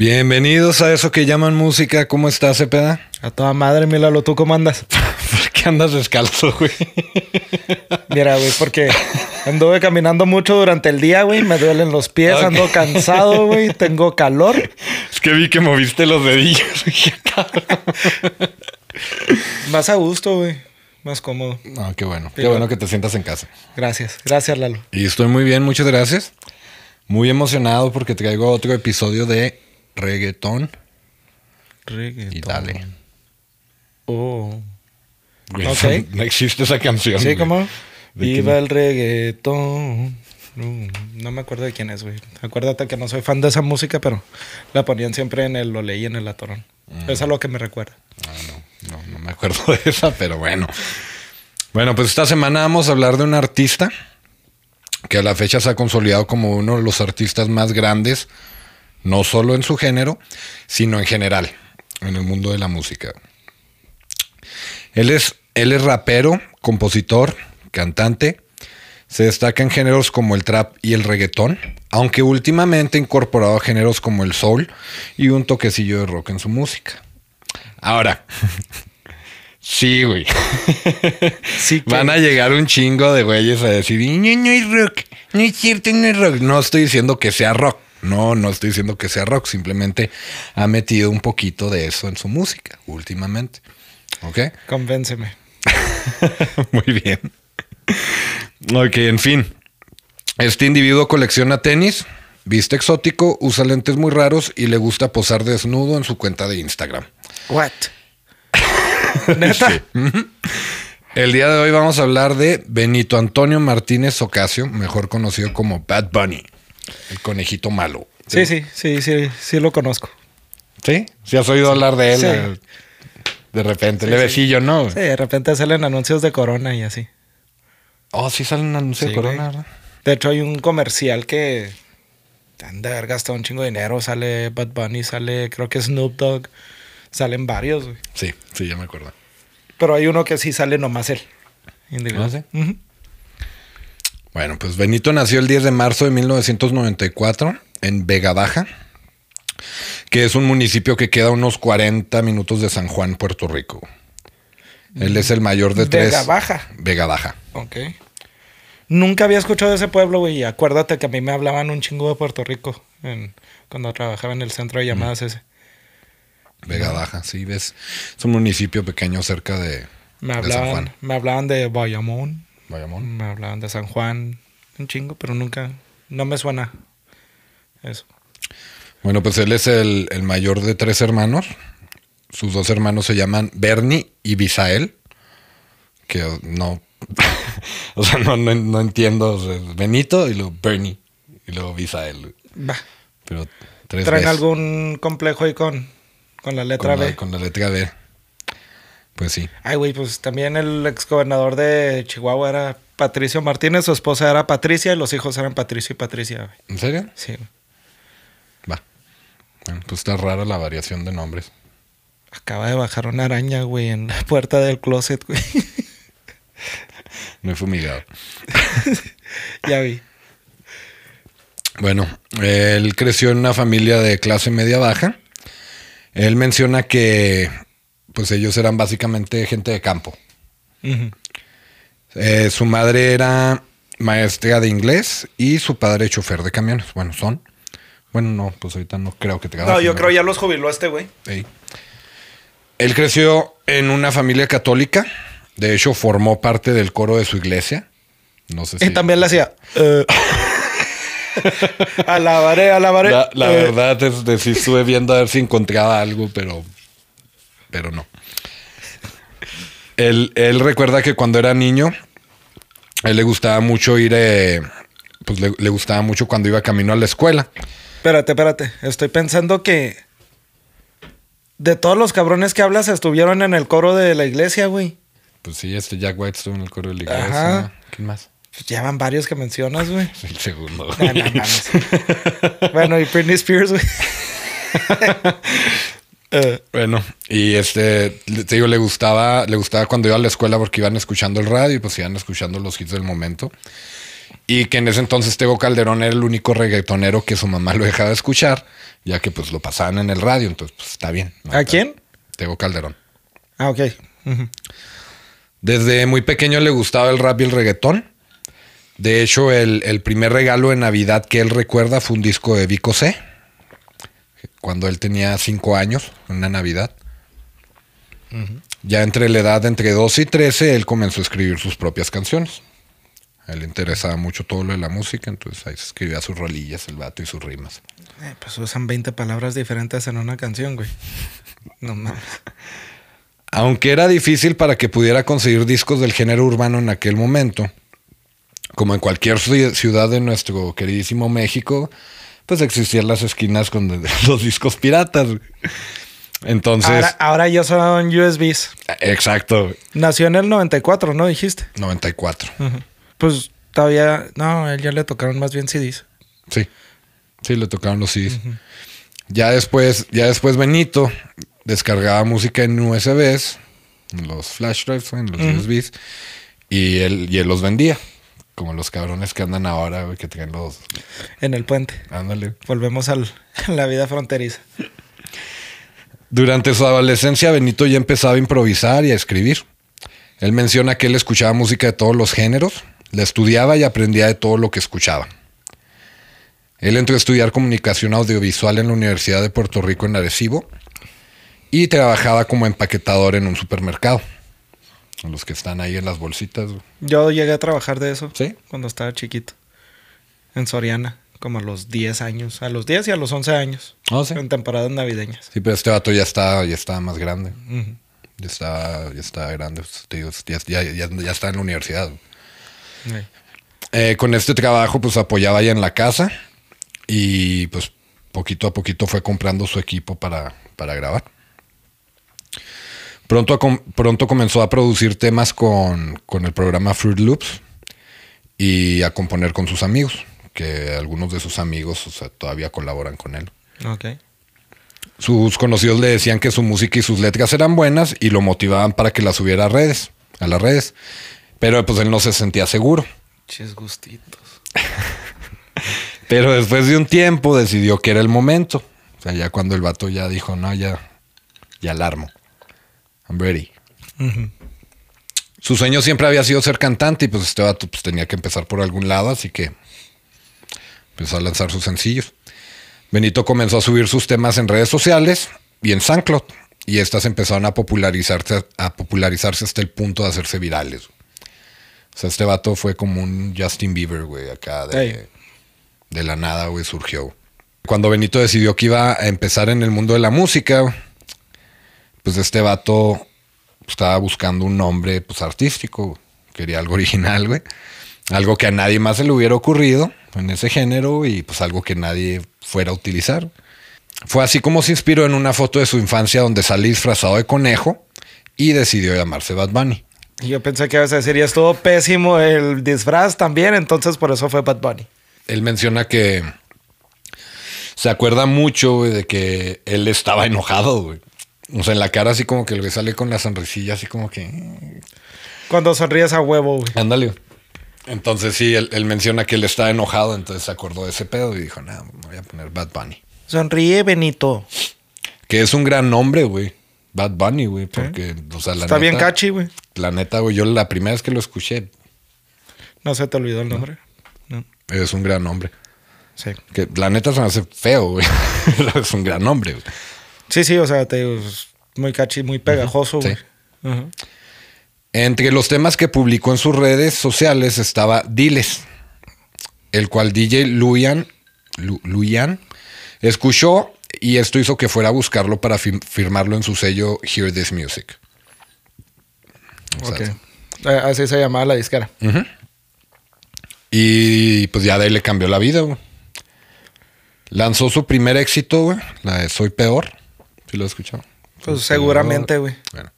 Bienvenidos a eso que llaman música. ¿Cómo estás, Cepeda? A toda madre, Milalo, ¿tú cómo andas? ¿Por qué andas descalzo, güey? Mira, güey, porque anduve caminando mucho durante el día, güey. Me duelen los pies, ando cansado, güey. Tengo calor. Es que vi que moviste los dedillos. Más a gusto, güey. Más cómodo. No, qué bueno. Qué bueno que te sientas en casa. Gracias. Gracias, Lalo. Y estoy muy bien, muchas gracias. Muy emocionado porque traigo otro episodio de reggaetón. Y dale. Oh. Güey. No existe esa canción. Sí. ¿De Viva el reggaetón. Mm, No me acuerdo de quién es, güey. Acuérdate que no soy fan de esa música, pero la ponían siempre en el Lo leí en el Atorón. Mm. Eso es lo que me recuerda. Ah, no, no, no me acuerdo de esa, pero bueno. Bueno, pues esta semana vamos a hablar de un artista que a la fecha se ha consolidado como uno de los artistas más grandes, no solo en su género, sino en general, en el mundo de la música. Él es, él es rapero, compositor, cantante. Se destaca en géneros como el trap y el reggaetón, aunque últimamente ha incorporado a géneros como el soul y un toquecillo de rock en su música. Ahora, sí, güey. Sí, que- Van a llegar un chingo de güeyes a decir, no, no es rock, no es cierto, no es rock. No estoy diciendo que sea rock. No, no estoy diciendo que sea rock. Simplemente ha metido un poquito de eso en su música últimamente. ¿Ok? Convénceme. Muy bien. Ok, en fin. Este individuo colecciona tenis, viste exótico, usa lentes muy raros y le gusta posar desnudo en su cuenta de Instagram. What? ¿Neta? El día de hoy vamos a hablar de Benito Antonio Martínez Ocasio, mejor conocido como Bad Bunny, el conejito malo. Sí, sí, sí, sí, sí lo conozco. ¿Sí? ¿Sí has oído hablar de él? De repente, Sí, levecillo, ¿no? Sí, de repente salen anuncios de Corona y así. Oh, sí salen anuncios de corona. ¿verdad? De hecho, hay un comercial que han de haber gastado un chingo de dinero. Sale Bad Bunny, sale, creo que Snoop Dogg. Salen varios, güey. Sí, sí, ya me acuerdo. Pero hay uno que sí sale nomás él. Individual. ¿Ah, sí? Bueno, pues Benito nació el 10 de marzo de 1994 en Vega Baja, que es un municipio que queda a unos 40 minutos de San Juan, Puerto Rico. Él es el mayor de tres. Vega Baja. Vega Baja. Ok. Nunca había escuchado de ese pueblo, güey. Y acuérdate que a mí me hablaban un chingo de Puerto Rico en- cuando trabajaba en el centro de llamadas ese. Vega Baja, sí, ves. Es un municipio pequeño cerca de, Me de San hablaban, Juan. me hablaban de Bayamón, Bayamón. me hablaban de San Juan, un chingo, pero nunca, no me suena eso. Bueno, pues él es el, el mayor de tres hermanos. Sus dos hermanos se llaman Bernie y Bisael. Que no. o sea, no, no, no entiendo. O sea, es Benito y luego Bernie. Y luego Bisael. Va. Pero tres ¿Traen algún complejo ahí con, con la letra con, la, B? con la letra B. Pues sí. Ay, güey, pues también el exgobernador de Chihuahua era Patricio Martínez, su esposa era Patricia y los hijos eran Patricio y Patricia, güey. ¿En serio? Sí. Va. Bueno, pues está rara la variación de nombres. Acaba de bajar una araña, güey, en la puerta del closet, güey. No he fumigado. ya vi. Bueno, él creció en una familia de clase media baja. Él menciona que pues ellos eran básicamente gente de campo. Eh, su madre era maestra de inglés y su padre chofer de camiones. Bueno, son. Bueno, no, pues ahorita no creo que te No, yo creo ya los jubiló este, güey. Sí. Él creció en una familia católica. De hecho, formó parte del coro de su iglesia. No sé si. Y también le hacía. eh, alabaré, alabaré. La, la eh, verdad es que sí estuve viendo a ver si encontraba algo, pero, pero no. Él, él recuerda que cuando era niño, a él le gustaba mucho ir, eh, pues le, le gustaba mucho cuando iba camino a la escuela. Espérate, espérate. Estoy pensando que. De todos los cabrones que hablas estuvieron en el coro de la iglesia, güey. Pues sí, este Jack White estuvo en el coro de la iglesia. Ajá. ¿Quién más? Pues ya van varios que mencionas, güey. El segundo. Mames. bueno, y Britney Spears, güey. Eh, Bueno, y este, te digo, le gustaba, le gustaba cuando iba a la escuela porque iban escuchando el radio y pues iban escuchando los hits del momento. Y que en ese entonces Tego Calderón era el único reggaetonero que su mamá lo dejaba escuchar, ya que pues lo pasaban en el radio, entonces pues está bien. ¿no? ¿A quién? Tego Calderón. Ah, ok. Desde muy pequeño le gustaba el rap y el reggaetón. De hecho, el, el primer regalo de Navidad que él recuerda fue un disco de Vico C. Cuando él tenía cinco años, una Navidad. Ya entre la edad de entre 12 y 13, él comenzó a escribir sus propias canciones. A él le interesaba mucho todo lo de la música, entonces ahí se escribía sus rolillas, el vato y sus rimas. Eh, pues usan 20 palabras diferentes en una canción, güey. No mames. Aunque era difícil para que pudiera conseguir discos del género urbano en aquel momento, como en cualquier ci- ciudad de nuestro queridísimo México, pues existían las esquinas con los discos piratas. Entonces, Ahora, ahora ya son USBs. exacto, Nació en el 94, ¿no? Dijiste. 94. Pues todavía. No, a él ya le tocaron más bien CDs. Sí, sí, le tocaron los CDs. Ya después, ya después Benito descargaba música en USBs, en los flash drives, en los USBs, y él, y él los vendía. Como los cabrones que andan ahora, güey, que traen los. En el puente. Ándale. Volvemos al- a la vida fronteriza. Durante su adolescencia, Benito ya empezaba a improvisar y a escribir. Él menciona que él escuchaba música de todos los géneros, la estudiaba y aprendía de todo lo que escuchaba. Él entró a estudiar comunicación audiovisual en la Universidad de Puerto Rico en Arecibo y trabajaba como empaquetador en un supermercado. Los que están ahí en las bolsitas. Yo llegué a trabajar de eso. ¿Sí? Cuando estaba chiquito. En Soriana. Como a los 10 años. A los 10 y a los 11 años. Ah, sí. En temporadas navideñas. Sí, pero este vato ya está, ya está más grande. Ya está, ya está grande. pues, ya, ya- ya- ya está en la universidad. Sí. Eh, con este trabajo, pues apoyaba ya en la casa y pues poquito a poquito fue comprando su equipo para, para grabar. Pronto, pronto comenzó a producir temas con, con el programa Fruit Loops y a componer con sus amigos, que algunos de sus amigos o sea, todavía colaboran con él. Sus conocidos le decían que su música y sus letras eran buenas y lo motivaban para que las subiera a redes, a las redes. Pero pues él no se sentía seguro. Chis gustitos. Pero después de un tiempo decidió que era el momento. O sea, ya cuando el vato ya dijo, no, ya, ya alarmo. I'm ready. Su sueño siempre había sido ser cantante y pues este vato pues, tenía que empezar por algún lado, así que empezó a lanzar sus sencillos. Benito comenzó a subir sus temas en redes sociales y en SoundCloud. Y estas empezaron a popularizarse, a popularizarse hasta el punto de hacerse virales. O sea, este vato fue como un Justin Bieber, güey, acá de, de la nada, güey, surgió. Cuando Benito decidió que iba a empezar en el mundo de la música, pues este vato estaba buscando un nombre pues artístico, quería algo original, güey. Algo que a nadie más se le hubiera ocurrido en ese género y pues algo que nadie fuera a utilizar. Fue así como se inspiró en una foto de su infancia donde sale disfrazado de conejo y decidió llamarse Bad Bunny. Y yo pensé que a decir, y estuvo pésimo el disfraz también, entonces por eso fue Bad Bunny. Él menciona que se acuerda mucho güey, de que él estaba enojado, güey. O sea, en la cara así como que le sale con la sonrisilla así como que... Cuando sonríes a huevo, güey. Ándale. Entonces sí, él, él menciona que él estaba enojado, entonces se acordó de ese pedo y dijo, no, me voy a poner Bad Bunny. Sonríe, Benito. Que es un gran nombre, güey. Bad Bunny, güey, porque, o sea, la Está bien catchy, güey. La neta, güey, yo la primera vez que lo escuché, No se te olvidó el nombre. No. es un gran nombre. Sí. Que la neta se me hace feo, güey. Es un gran nombre, güey. Sí, sí, o sea, te es muy catchy, muy pegajoso, Sí. güey. Entre los temas que publicó en sus redes sociales estaba Diles, el cual DJ Luyan, Lu- Luyan escuchó y esto hizo que fuera a buscarlo para fir- firmarlo en su sello Hear This Music. O sea, Ok. Eh, Así se llamaba la disquera. Y pues ya de ahí le cambió la vida, güey. Lanzó su primer éxito, güey, la de Soy Peor. ¿Sí lo has escuchado? Pues seguramente, güey. Bueno.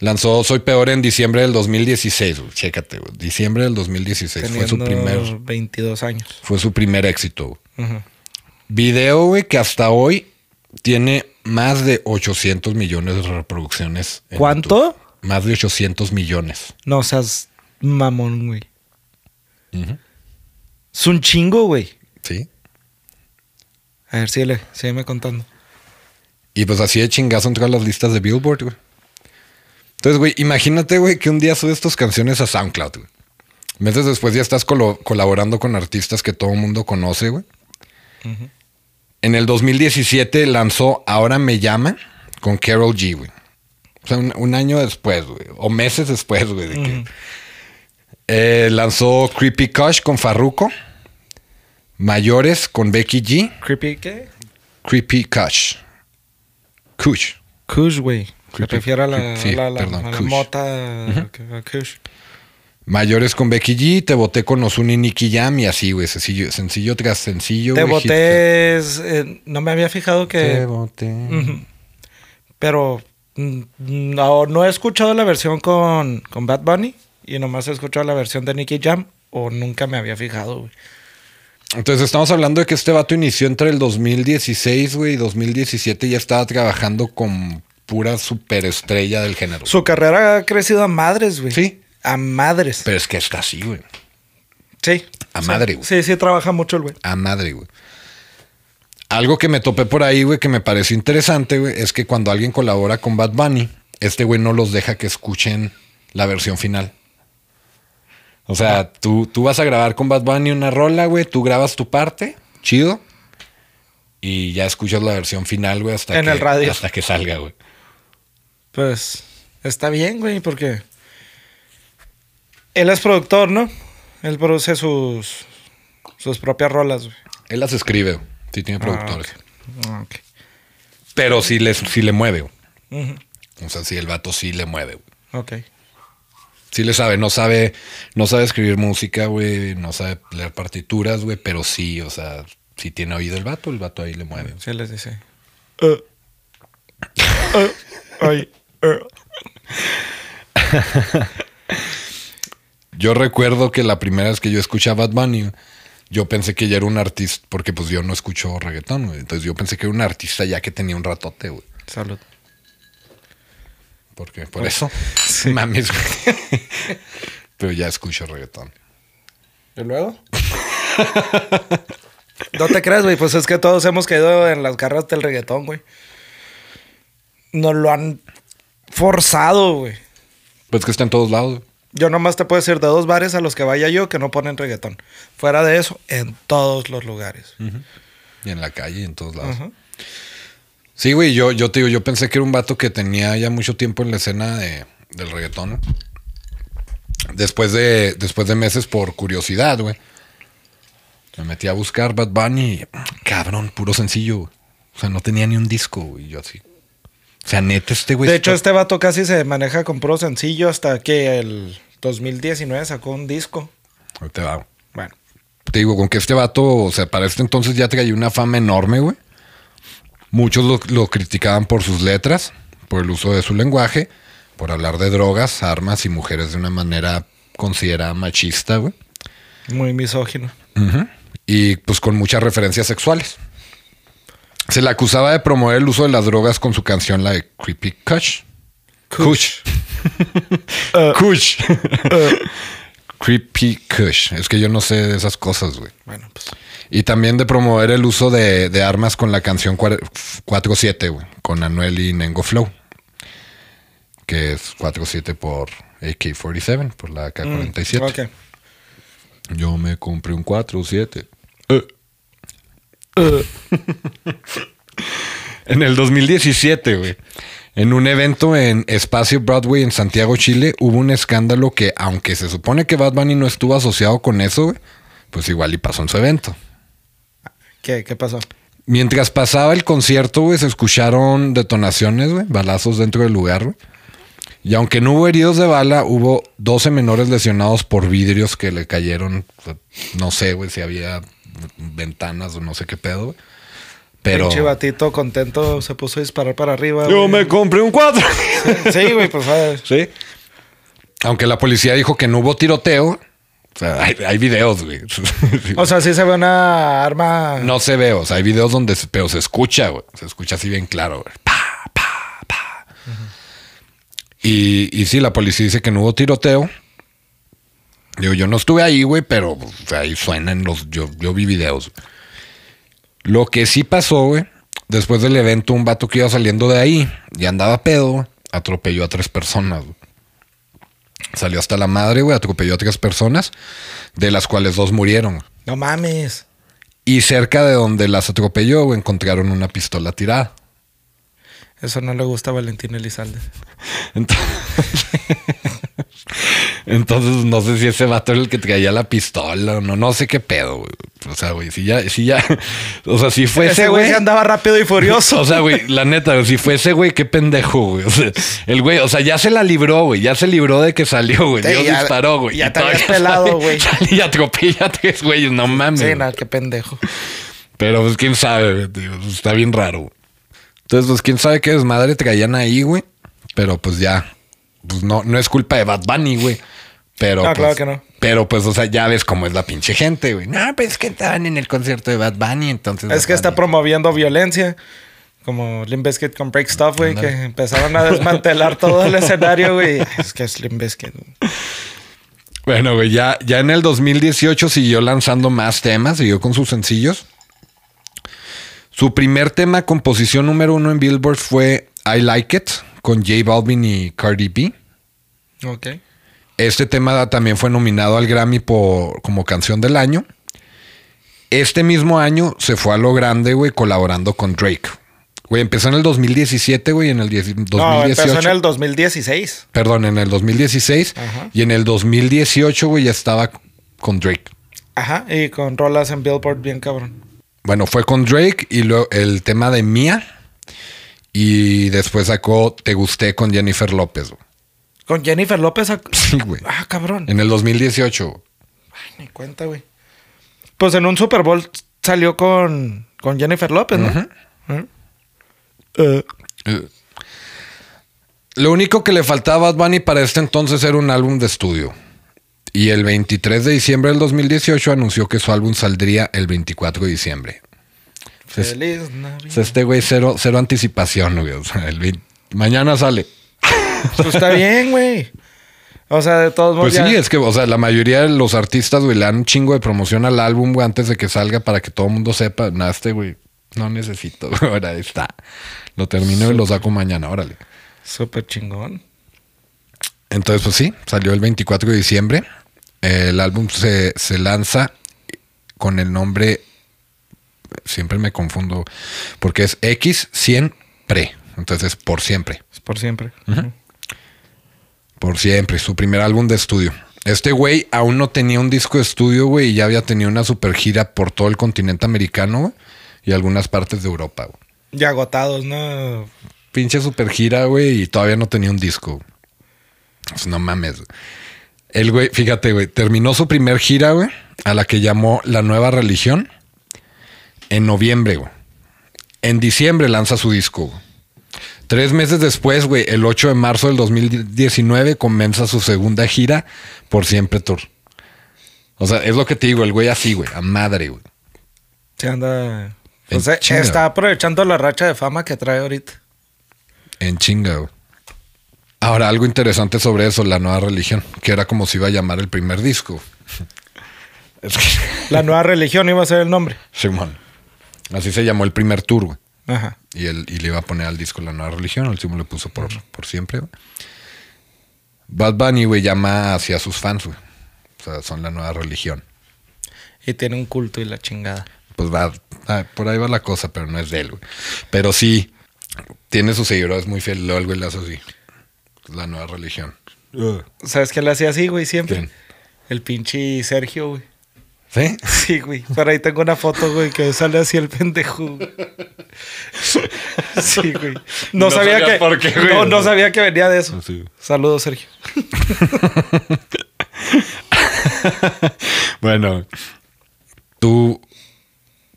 Lanzó Soy Peor en diciembre del 2016, güey. Chécate, güey. Diciembre del 2016. Fue su primer, 22 años. fue su primer éxito. güey. Video, güey, que hasta hoy tiene más de 800 millones de reproducciones. en ¿Cuánto? YouTube. Más de 800 millones. No seas mamón, güey. Es un chingo, güey. Sí. A ver, síguele, sígueme contando. Y pues así de chingazo entró a las listas de Billboard, güey. Entonces, güey, imagínate, güey, que un día subes tus canciones a SoundCloud, güey. Meses después ya estás colaborando con artistas que todo el mundo conoce, güey. En el 2017 lanzó Ahora Me Llama con Carol G, güey. O sea, un, un año después, güey. O meses después, güey. de que- Eh, lanzó Creepy Kush con Farruko. Mayores con Becky G. ¿Creepy qué? Creepy Kush. Kush. Kush, güey. Se Creepy- refiere a la, sí, la, la- perdón, a la mota. que- a Kush. Mayores con Becky G, te boté con Ozuna y Nicky Jam y así, güey. Sencillo, sencillo tras sencillo. Te hit boté. es, eh, no me había fijado tras- Te que. boté. Pero mm, no, no he escuchado la versión con, con Bad Bunny y nomás he escuchado la versión de Nicky Jam o nunca me había fijado, güey. Entonces estamos hablando de que este vato inició entre el 2016, güey, y 2017 y ya estaba trabajando con pura superestrella del género. Su carrera ha crecido a madres, güey. Sí. A madres. Pero es que está así, güey. sí. a Sí. madre, güey. Sí, sí, trabaja mucho el güey. A madre, güey. Algo que me topé por ahí, güey, que me pareció interesante, güey, es que cuando alguien colabora con Bad Bunny, este güey no los deja que escuchen la versión final. O sea, tú, tú vas a grabar con Bad Bunny una rola, güey, tú grabas tu parte, chido, y ya escuchas la versión final, güey, hasta, En que, el radio. hasta que salga, güey. Pues está bien, güey, porque él es productor, ¿no? Él produce sus sus propias rolas, güey. Él las escribe, güey. Sí tiene productores. Ah, ok. Pero sí, les, sí le mueve, güey. O sea, sí, el vato sí le mueve, güey. Ok. Sí le sabe, no sabe, no sabe escribir música, güey, no sabe leer partituras, güey, pero sí, o sea, si tiene oído el vato, el vato ahí le mueve. Sí les dice. Eh. Eh, ay, eh. Yo recuerdo que la primera vez que yo escuché a Bad Bunny, yo pensé que ya era un artista, porque pues yo no escucho reggaetón, güey. Entonces yo pensé que era un artista ya que tenía un ratote, güey. Salud. Porque por eso, mames, güey. Pero ya escucho reggaetón. ¿Y luego? no te creas, güey. Pues es que todos hemos caído en las garras del reggaetón, güey. Nos lo han forzado, güey. Pues que está en todos lados. Yo nomás te puedo decir de dos bares a los que vaya yo que no ponen reggaetón. Fuera de eso, en todos los lugares. Y en la calle y en todos lados. Ajá. Sí, güey, yo, yo te digo, yo pensé que era un vato que tenía ya mucho tiempo en la escena de, del reggaetón. Después de, después de meses por curiosidad, güey. Me metí a buscar Bad Bunny y, cabrón, puro sencillo. O sea, no tenía ni un disco, güey. Yo así. O sea, neta, este güey. De hecho, está- este vato casi se maneja con puro sencillo hasta que el 2019 sacó un disco. Ahorita va. Bueno, Te digo, con que este vato, o sea, para este entonces ya traía una fama enorme, güey. Muchos lo, lo criticaban por sus letras, por el uso de su lenguaje, por hablar de drogas, armas y mujeres de una manera considerada machista, güey. muy misógino. Y pues con muchas referencias sexuales. Se le acusaba de promover el uso de las drogas con su canción, la de Creepy Kush. Kush. Kush. Creepy Kush. Es que yo no sé de esas cosas, güey. Bueno, pues. Y también de promover el uso de, de armas con la canción 4-7, güey. Con Anuel y Nengo Flow. Que es 4-7 por AK-47, por la AK-47. Mm, Ok. Yo me compré un 4-7. en el 2017, güey. En un evento en Espacio Broadway en Santiago, Chile, hubo un escándalo que, aunque se supone que Bad Bunny no estuvo asociado con eso, güey, pues igual y pasó en su evento. ¿Qué, qué pasó? Mientras pasaba el concierto, güey, se escucharon detonaciones, güey, balazos dentro del lugar, güey. Y aunque no hubo heridos de bala, hubo 12 menores lesionados por vidrios que le cayeron. No sé, güey, si había ventanas o no sé qué pedo, güey. Pero. Pinche batito contento se puso a disparar para arriba. Yo güey. me compré un 4. Sí, güey, pues. sí. Aunque la policía dijo que no hubo tiroteo. O sea, hay, hay videos, güey. O sea, sí se ve una arma. No se ve, o sea, hay videos donde, se- pero se escucha, güey. Se escucha así bien claro, güey. Pa, pa, pa. Y, y sí, la policía dice que no hubo tiroteo. Digo, yo no estuve ahí, güey, pero ahí suenan los. Yo, yo vi videos. Lo que sí pasó, güey, después del evento, un vato que iba saliendo de ahí y andaba pedo, atropelló a tres personas. güey. Salió hasta la madre, güey, atropelló a tres personas, de las cuales dos murieron. No mames. Y cerca de donde las atropelló, güey, encontraron una pistola tirada. Eso no le gusta a Valentín Elizalde. Entonces, entonces, no sé si ese vato era el que traía la pistola o no, no sé qué pedo, güey. O sea, güey, si ya, si ya, o sea, si fue ese Ese güey güey. andaba rápido y furioso. O sea, güey, la neta, güey, si fue ese güey, qué pendejo, güey. O sea, el güey, o sea, ya se la libró, güey. Ya se libró de que salió, güey. Sí, Dios ya- disparó, güey. ya te habías pelado, güey. Y atropella a tres güeyes, no mames. sí, güey. nada, qué pendejo. Pero pues quién sabe, güey, tío, está bien raro. Entonces, pues quién sabe qué desmadre traían ahí, güey. Pero pues ya, pues no, no es culpa de Bad Bunny, güey. Pero, No, pues, claro que no. Pero pues, o sea, ya ves cómo es la pinche gente, güey. No, pues es que estaban en el concierto de Bad Bunny, entonces. Es que está Bunny- promoviendo violencia. Como Limp Bizkit con Break Stuff, güey, que empezaron a desmantelar todo el escenario, güey. Es que es Limp Bizkit. Bueno, güey, ya, ya en el 2018 siguió lanzando más temas, siguió con sus sencillos. Su primer tema con posición número uno en Billboard fue I Like It, con J Balvin y Cardi B. Ok. Este tema también fue nominado al Grammy por, como canción del año. Este mismo año se fue a lo grande, güey, colaborando con Drake. Güey, empezó en el 2017, güey, en el 10 2018. No, empezó en el 2016. Perdón, en el 2016. Ajá. Y en el 2018, güey, ya estaba con Drake. Ajá, y con rolas en Billboard bien cabrón. Bueno, fue con Drake y luego el tema de Mía. Y después sacó Te Gusté con Jennifer López. güey. Con Jennifer López. Sí, güey. Ah, cabrón. En el 2018. Ay, ni cuenta, güey. Pues en un Super Bowl salió con, con Jennifer López, ¿no? ¿Eh? Eh, Eh, Lo único que le faltaba a Bad Bunny para este entonces era un álbum de estudio. Y el 23 de diciembre del 2018 anunció que su álbum saldría el 24 de diciembre. Feliz Navidad. este güey, cero, cero anticipación, güey. O sea, el 20 mañana sale. Pues está bien, güey. O sea, de todos modos. Pues sí, es que, o sea, la mayoría de los artistas, güey, le dan un chingo de promoción al álbum, güey, antes de que salga para que todo el mundo sepa. Nada, este, güey, no necesito. güey, Ahora está. Lo termino y lo saco mañana, órale. Súper chingón. Entonces, pues sí, salió el 24 de diciembre. El álbum se, se lanza con el nombre, siempre me confundo, porque es X100 Pre. Entonces, por siempre. Es por siempre. Por siempre, su primer álbum de estudio. Este güey aún no tenía un disco de estudio, güey, y ya había tenido una super gira por todo el continente americano, güey, y algunas partes de Europa, güey. Ya agotados, ¿no? Pinche super gira, güey, y todavía no tenía un disco. Pues no mames. güey. El güey, fíjate, güey, terminó su primer gira, güey, a la que llamó La Nueva Religión en noviembre, güey. En diciembre lanza su disco, güey. Tres meses después, güey, el 8 de marzo del 2019, comienza su segunda gira por Siempre Tour. O sea, es lo que te digo, el güey así, güey, a madre, güey. Se anda. En O sea, chinga. está aprovechando la racha de fama que trae ahorita. En chinga, güey. Ahora, algo interesante sobre eso, la nueva religión, que era como se iba a llamar el primer disco. Es que, La nueva religión iba a ser el nombre. Simón. Así se llamó el primer tour, güey. Ajá. Y, él, y le iba a poner al disco la nueva religión, el último le puso por, por siempre, güey. Bad Bunny, güey, llama hacia sus fans, güey. O sea, son la nueva religión. Y tiene un culto y la chingada. Pues va, ah, por ahí va la cosa, pero no es de él, güey. Pero sí, tiene sus seguidores muy fieles, luego el güey le hace así. La nueva religión. ¿Sabes qué le hacía así, güey? Siempre. ¿Quién? El pinche Sergio, güey. ¿Sí? Sí, güey. Por ahí tengo una foto, güey, que sale así el pendejo. güey. Sí, güey. No, No sabía sabía que. por qué, güey. no, no sabía que venía de eso. Sí. Saludos, Sergio. Bueno, tú,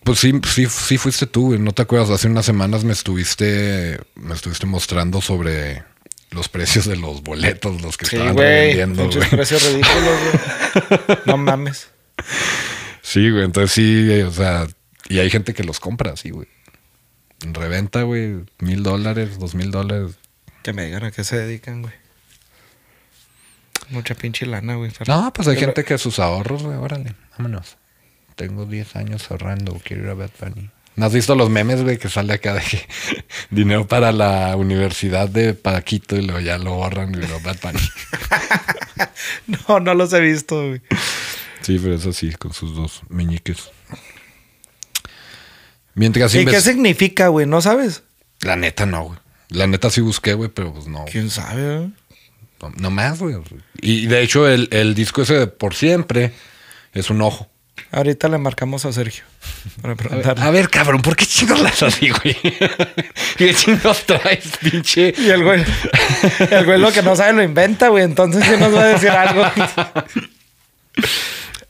pues sí, sí, sí fuiste tú, güey. ¿No te acuerdas? Hace unas semanas me estuviste, me estuviste mostrando sobre los precios de los boletos, los que Sí, estaban Muchos güey. precios ridículos, güey. No mames. Sí, güey. Entonces sí, o sea, y hay gente que los compra, sí, güey. En reventa, güey, mil dólares, dos mil dólares. Que me digan a qué se dedican, güey. Mucha pinche lana, güey. No, pues hay Pero- gente que sus ahorros, güey, órale, vámonos. Tengo 10 años ahorrando, quiero ir a Bad Bunny. ¿No has visto los memes, güey, que sale acá de que dinero para la universidad de Paquito y luego ya lo ahorran y luego Bad Bunny? No, no los he visto, güey. Sí, pero eso sí, con sus dos meñiques. Mientras ¿Y qué significa, güey? ¿No sabes? La neta no, güey. La neta sí busqué, güey, pero pues no. ¿Quién sabe, güey? No, no más, güey. Y de hecho el, el disco ese de Por Siempre es un ojo. Ahorita le marcamos a Sergio para preguntarle. A ver, cabrón, ¿por qué chingos las así, güey? ¿Qué chingos traes, pinche? Y el güey, el güey lo que no sabe lo inventa, güey. Entonces sí nos va a decir algo.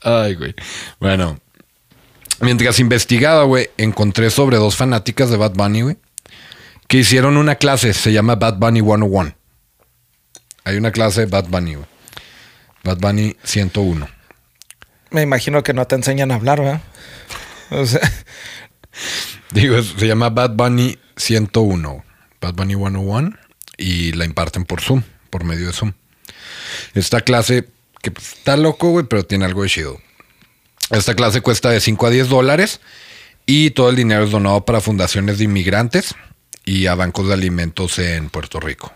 Ay, güey. Bueno, mientras investigaba, güey, encontré sobre dos fanáticas de Bad Bunny, güey, que hicieron una clase, se llama Bad Bunny 101. Hay una clase de Bad Bunny, güey. Bad Bunny 101. Me imagino que no te enseñan a hablar, ¿verdad? O sea, Digo, se llama Bad Bunny 101. Bad Bunny 101. Y la imparten por Zoom, por medio de Zoom. Esta clase, que pues, está loco, güey, pero tiene algo de chido. Esta clase cuesta de 5 a 10 dólares. Y todo el dinero es donado para fundaciones de inmigrantes y a bancos de alimentos en Puerto Rico.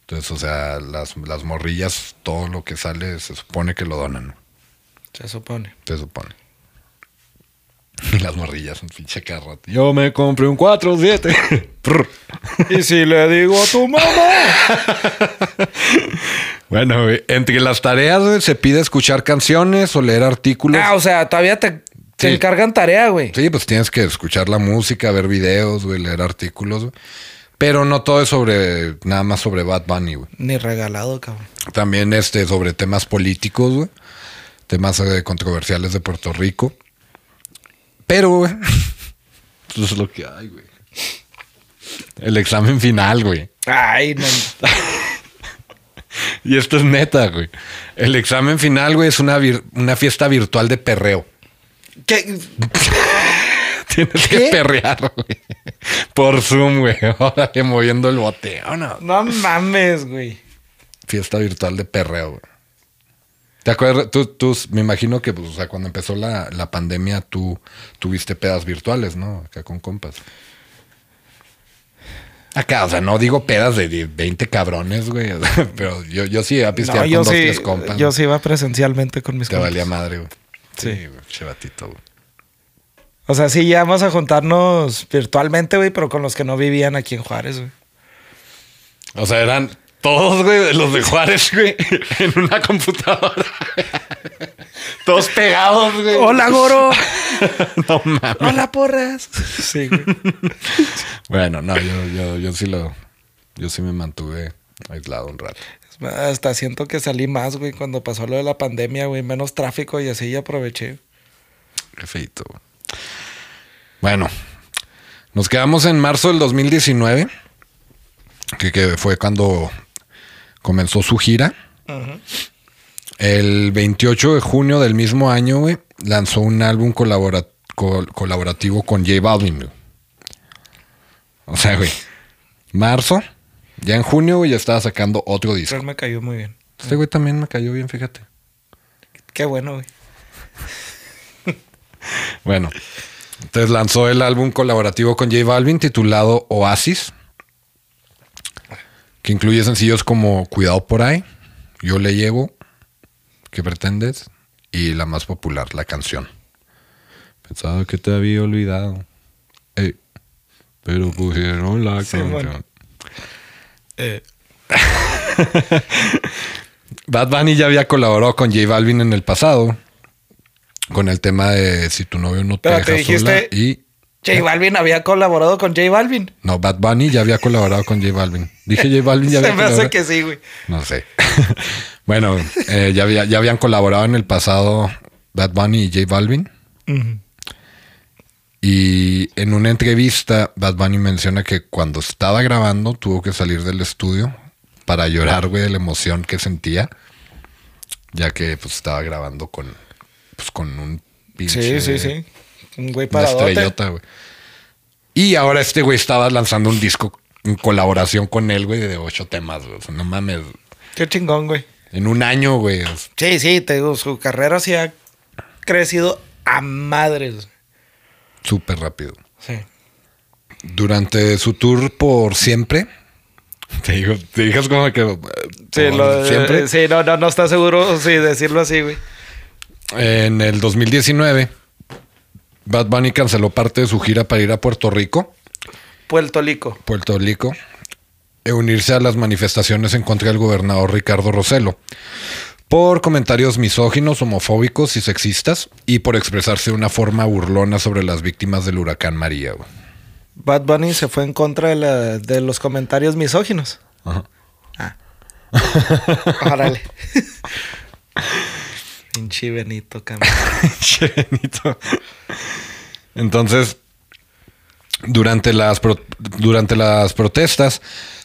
Entonces, o sea, las, las morrillas, todo lo que sale se supone que lo donan. Se supone. Se supone. Y las morrillas, un pinche carro. Yo me compré un 4-7. Prr. Y si le digo a tu mamá. bueno, güey, entre las tareas güey, se pide escuchar canciones o leer artículos. Ah, o sea, todavía te, te Sí. encargan tarea, güey. Sí, pues tienes que escuchar la música, ver videos, güey, leer artículos. güey. Pero no todo es sobre, nada más sobre Bad Bunny, güey. Ni regalado, cabrón. También este, sobre temas políticos, güey. Temas eh, controversiales de Puerto Rico. Pero, güey. Eso es lo que hay, güey. El examen final, güey. Ay, no. Y esto es neta, güey. El examen final, güey, es una, una fiesta virtual de perreo. ¿Qué? Tienes ¿Qué? que perrear, güey. Por Zoom, güey. Órale, moviendo el bote. ¿o no? No mames, güey. Fiesta virtual de perreo, güey. ¿Te acuerdas? Tú, tú, me imagino que, pues, o sea, cuando empezó la, la pandemia, tú tuviste pedas virtuales, ¿no? Acá con compas. Acá, o sea, no digo pedas de 10, 20 cabrones, güey. o sea, Pero yo, yo sí iba a pistear No, con dos, sí, tres compas. yo ¿no? sí iba presencialmente con mis Te compas. valía madre, güey. Sí. Sí, güey. Chevatito, güey. O sea, sí íbamos a juntarnos virtualmente, güey, pero con los que no vivían aquí en Juárez, güey. O sea, eran todos, güey, los de Juárez, güey, en una computadora. todos pegados, güey. Hola, Goro. no mames. Hola, porras. Sí, güey. Bueno, no, yo, yo, yo sí lo. Yo sí me mantuve aislado un rato. Hasta siento que salí más, güey, cuando pasó lo de la pandemia, güey. Menos tráfico y así ya aproveché. Qué feito. güey. Bueno, nos quedamos en marzo del 2019, que, que fue cuando comenzó su gira. El 28 de junio del mismo año, güey, lanzó un álbum colabora- col- colaborativo con J Balvin. güey. O sea, güey, marzo, ya en junio, güey, ya estaba sacando otro disco. Pero me cayó muy bien. Este güey también me cayó bien, fíjate. Qué bueno, güey. Bueno, entonces lanzó el álbum colaborativo con J Balvin titulado Oasis, que incluye sencillos como Cuidado por ahí, Yo le llevo, ¿Qué pretendes? Y la más popular, la canción. Pensaba que te había olvidado. Ey, pero pusieron la Sí, canción. bueno. Eh, Bad Bunny ya había colaborado con J Balvin en el pasado. Con el tema de Si tu novio no te Pero te deja sola. dijiste- Y J Balvin había colaborado con J Balvin. No, Bad Bunny ya había colaborado con J Balvin. Dije J Balvin ya Se había me hace que sí, güey. No sé. bueno, eh, ya, había- ya habían colaborado en el pasado Bad Bunny y J Balvin. Y en una entrevista, Bad Bunny menciona que cuando estaba grabando tuvo que salir del estudio para llorar, güey, de la emoción que sentía. Ya que pues estaba grabando con, pues, con un pinche... Sí, sí, sí. Un güey Una paradote. estrellota, güey. Y ahora este güey estaba lanzando un disco en colaboración con él, güey, de ocho temas, güey. O sea, no mames. Qué chingón, güey. En un año, güey. Sí, sí, te digo, su carrera sí ha crecido a madres. Súper rápido. Sí. Durante su tour por siempre. Te digo, te digas como que. eh, Sí, lo- siempre. sí, no, no, no está seguro sí, decirlo así, güey. En el 2019, Bad Bunny canceló parte de su gira para ir a Puerto Rico, Puerto Rico. Puerto Rico, e unirse a las manifestaciones en contra del gobernador Ricardo Rossello por comentarios misóginos, homofóbicos y sexistas y por expresarse de una forma burlona sobre las víctimas del huracán María. güey. Bad Bunny se fue en contra de, la- de los comentarios misóginos. Ajá. Ah. Órale. Pinche Benito, cabrón. Che, Benito. Entonces, durante las, pro- durante las protestas,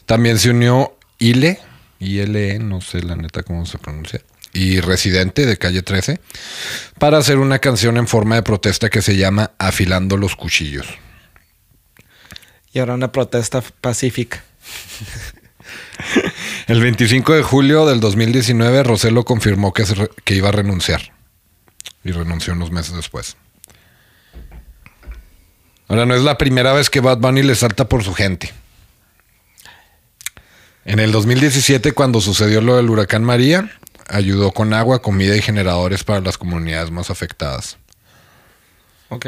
también se unió ILE, ILE, no sé la neta cómo se pronuncia, y Residente de Calle 13, para hacer una canción en forma de protesta que se llama Afilando los Cuchillos. Y ahora una protesta pacífica. El 25 de julio del 2019, Roselo confirmó que, se re- que iba a renunciar. Y renunció unos meses después. Ahora, no es la primera vez que Bad Bunny le salta por su gente. En el 2017, cuando sucedió lo del huracán María, ayudó con agua, comida y generadores para las comunidades más afectadas. Ok.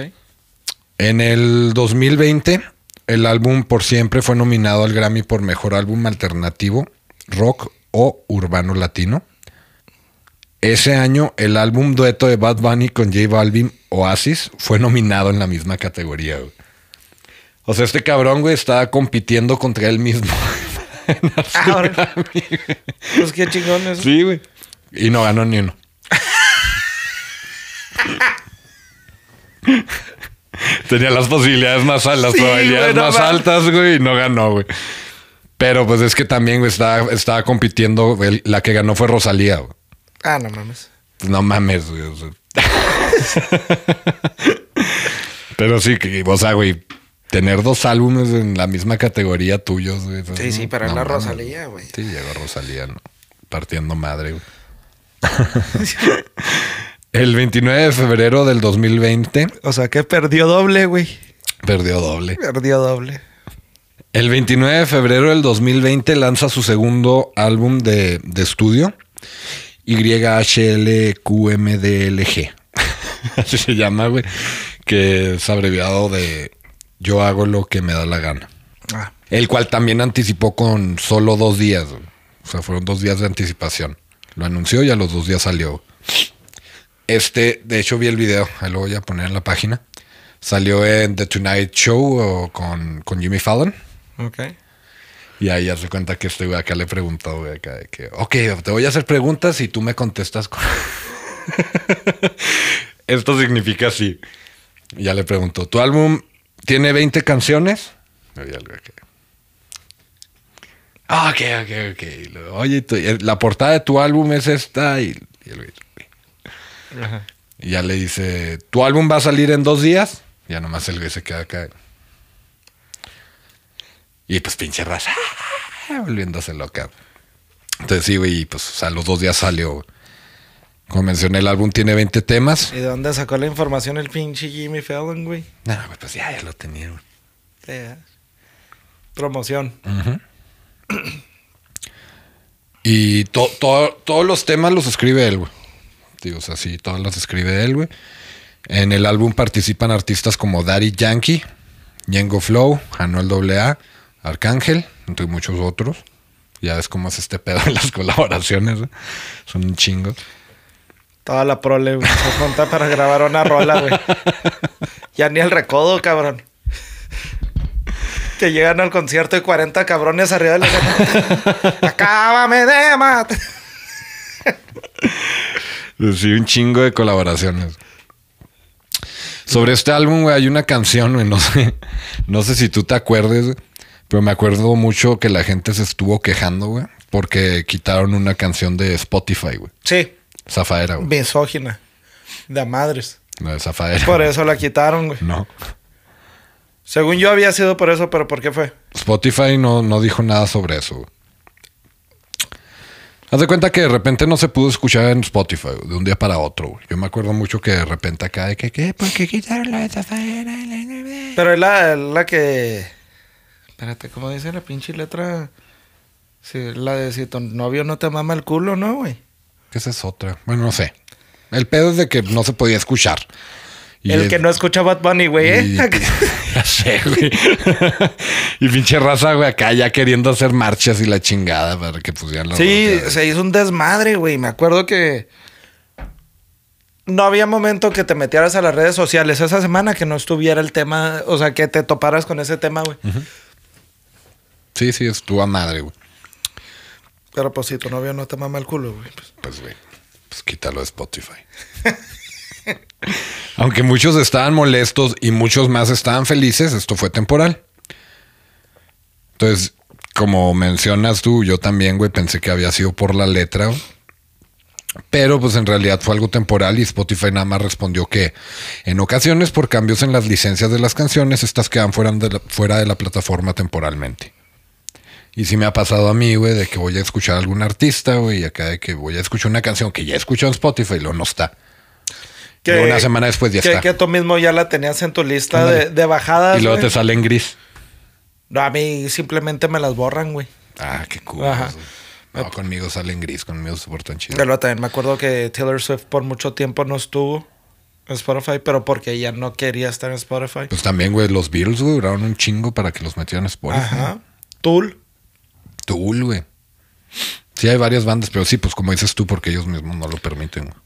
En el 2020, el álbum Por Siempre fue nominado al Grammy por Mejor Álbum Alternativo, Rock o Urbano Latino. Ese año, el álbum dueto de Bad Bunny con J Balvin, Oasis, fue nominado en la misma categoría. güey. O sea, este cabrón, güey, estaba compitiendo contra él mismo. Ahora. Pues qué chingón eso. sí, güey. Y no ganó ni uno. Tenía las posibilidades más altas, las Sí, probabilidades más altas, güey, y no ganó, güey. Pero pues es que también, estaba, estaba compitiendo. el- la que ganó fue Rosalía, güey. Ah, no mames. No mames, güey. o sea. Pero sí, que, o sea, güey, tener dos álbumes en la misma categoría tuyos, güey. Sí, sí, pero no la. Rosalía, güey. Sí, llegó Rosalía, ¿no? Partiendo madre, güey. El 29 de febrero del 2020 O sea que perdió doble, güey. perdió doble. Perdió doble. El 29 de febrero del 2020 lanza su segundo álbum de, de estudio, YHLQMDLG. Así se llama, güey. Que es abreviado de Yo hago lo que me da la gana. Ah. El cual también anticipó con solo dos días. güey. O sea, fueron dos días de anticipación. Lo anunció y a los dos días salió. Este, de hecho, vi el video. Ahí lo voy a poner en la página. Salió en The Tonight Show con, con Jimmy Fallon. Ok. Y ahí ya se cuenta que este güey acá le preguntó, güey, acá de que, ok, te voy a hacer preguntas y tú me contestas con... Esto significa así. Y ya le preguntó, ¿tu álbum tiene 20 canciones? El güey que, "Ah, Ok, ok, ok. Y luego, Oye, tu- eh, la portada de tu álbum es esta. Y, y el güey, Ajá. y ya le dice, ¿tu álbum va a salir en dos días? Ya nomás el güey se queda acá. Y pues pinche raza, volviéndose loca. Entonces sí, güey, pues o sea, a los dos días salió. Como mencioné, el álbum tiene 20 temas. ¿Y de dónde sacó la información el pinche Jimmy Fallon, güey? No, güey, pues ya, ya lo tenía, güey. Promoción. Y to- to- todos los temas los escribe él, güey. Digo, o sea, sí, todos los escribe él, güey. En el álbum participan artistas como Daddy Yankee, Ñengo Flow, Anuel AA, Arcángel, entre muchos otros. Ya ves cómo es este pedo en las colaboraciones. Son un chingo. Toda la prole. Se junta para grabar una rola, güey. Ya ni el recodo, cabrón. Que llegan al concierto y 40 cabrones arriba de la. Acábame de matar. Sí, un chingo de colaboraciones. Sobre este álbum, güey, hay una canción, güey, no sé, no sé si tú te acuerdes, güey, pero me acuerdo mucho que la gente se estuvo quejando, güey, porque quitaron una canción de Spotify, güey. Sí, Zafaera, güey. misógina. De madres. No, de Zafaera. Por eso la quitaron, güey. No. Según yo había sido por eso, pero ¿por qué fue? Spotify no, no dijo nada sobre eso, güey. Haz de cuenta que de repente no se pudo escuchar en Spotify güey, de un día para otro. güey. Yo me acuerdo mucho que de repente acá de que, ¿qué? ¿Por qué quitaron la de Zafaera? Pero es la, la que. Espérate, ¿cómo dice la pinche letra? Sí, la de si tu novio no te mama el culo, ¿no, güey? Que esa es otra. Bueno, no sé. El pedo es de que no se podía escuchar. Y el es- que no escucha Bad Bunny, güey, ¿eh? y- ya sé, güey. y pinche raza, güey, acá ya queriendo hacer marchas y la chingada para que pusieran la Sí, se hizo un desmadre, güey. Me acuerdo que no había momento que te metieras a las redes sociales esa semana que no estuviera el tema, o sea, que te toparas con ese tema, güey. Sí, sí, estuvo a madre, güey. Pero pues si tu novio no te mama el culo, güey. pues. Pues, güey, pues quítalo de Spotify. Aunque muchos estaban molestos y muchos más estaban felices, esto fue temporal. Entonces, como mencionas tú, yo también, güey, pensé que había sido por la letra. güey. Pero pues en realidad fue algo temporal y Spotify nada más respondió que en ocasiones por cambios en las licencias de las canciones, estas quedan fuera de la, fuera de la plataforma temporalmente. Y sí me ha pasado a mí, güey, de que voy a escuchar a algún artista, güey, y acá de que voy a escuchar una canción que ya he escuchado en Spotify y luego no está. Y una semana después ya que, está. Que tú mismo ya la tenías en tu lista de, de bajadas. y luego te sale en gris. No, a mí simplemente me las borran, güey. Ah, qué cool. Ajá. No, conmigo sale en gris, conmigo se portan chido. Pero también me acuerdo que Taylor Swift por mucho tiempo no estuvo en Spotify, pero porque ella no quería estar en Spotify. Pues también, güey, los Beatles, güey, duraron un chingo para que los metieran en Spotify. Ajá. Tool. Tool, güey. Sí, hay varias bandas, pero sí, pues como dices tú, porque ellos mismos no lo permiten. güey.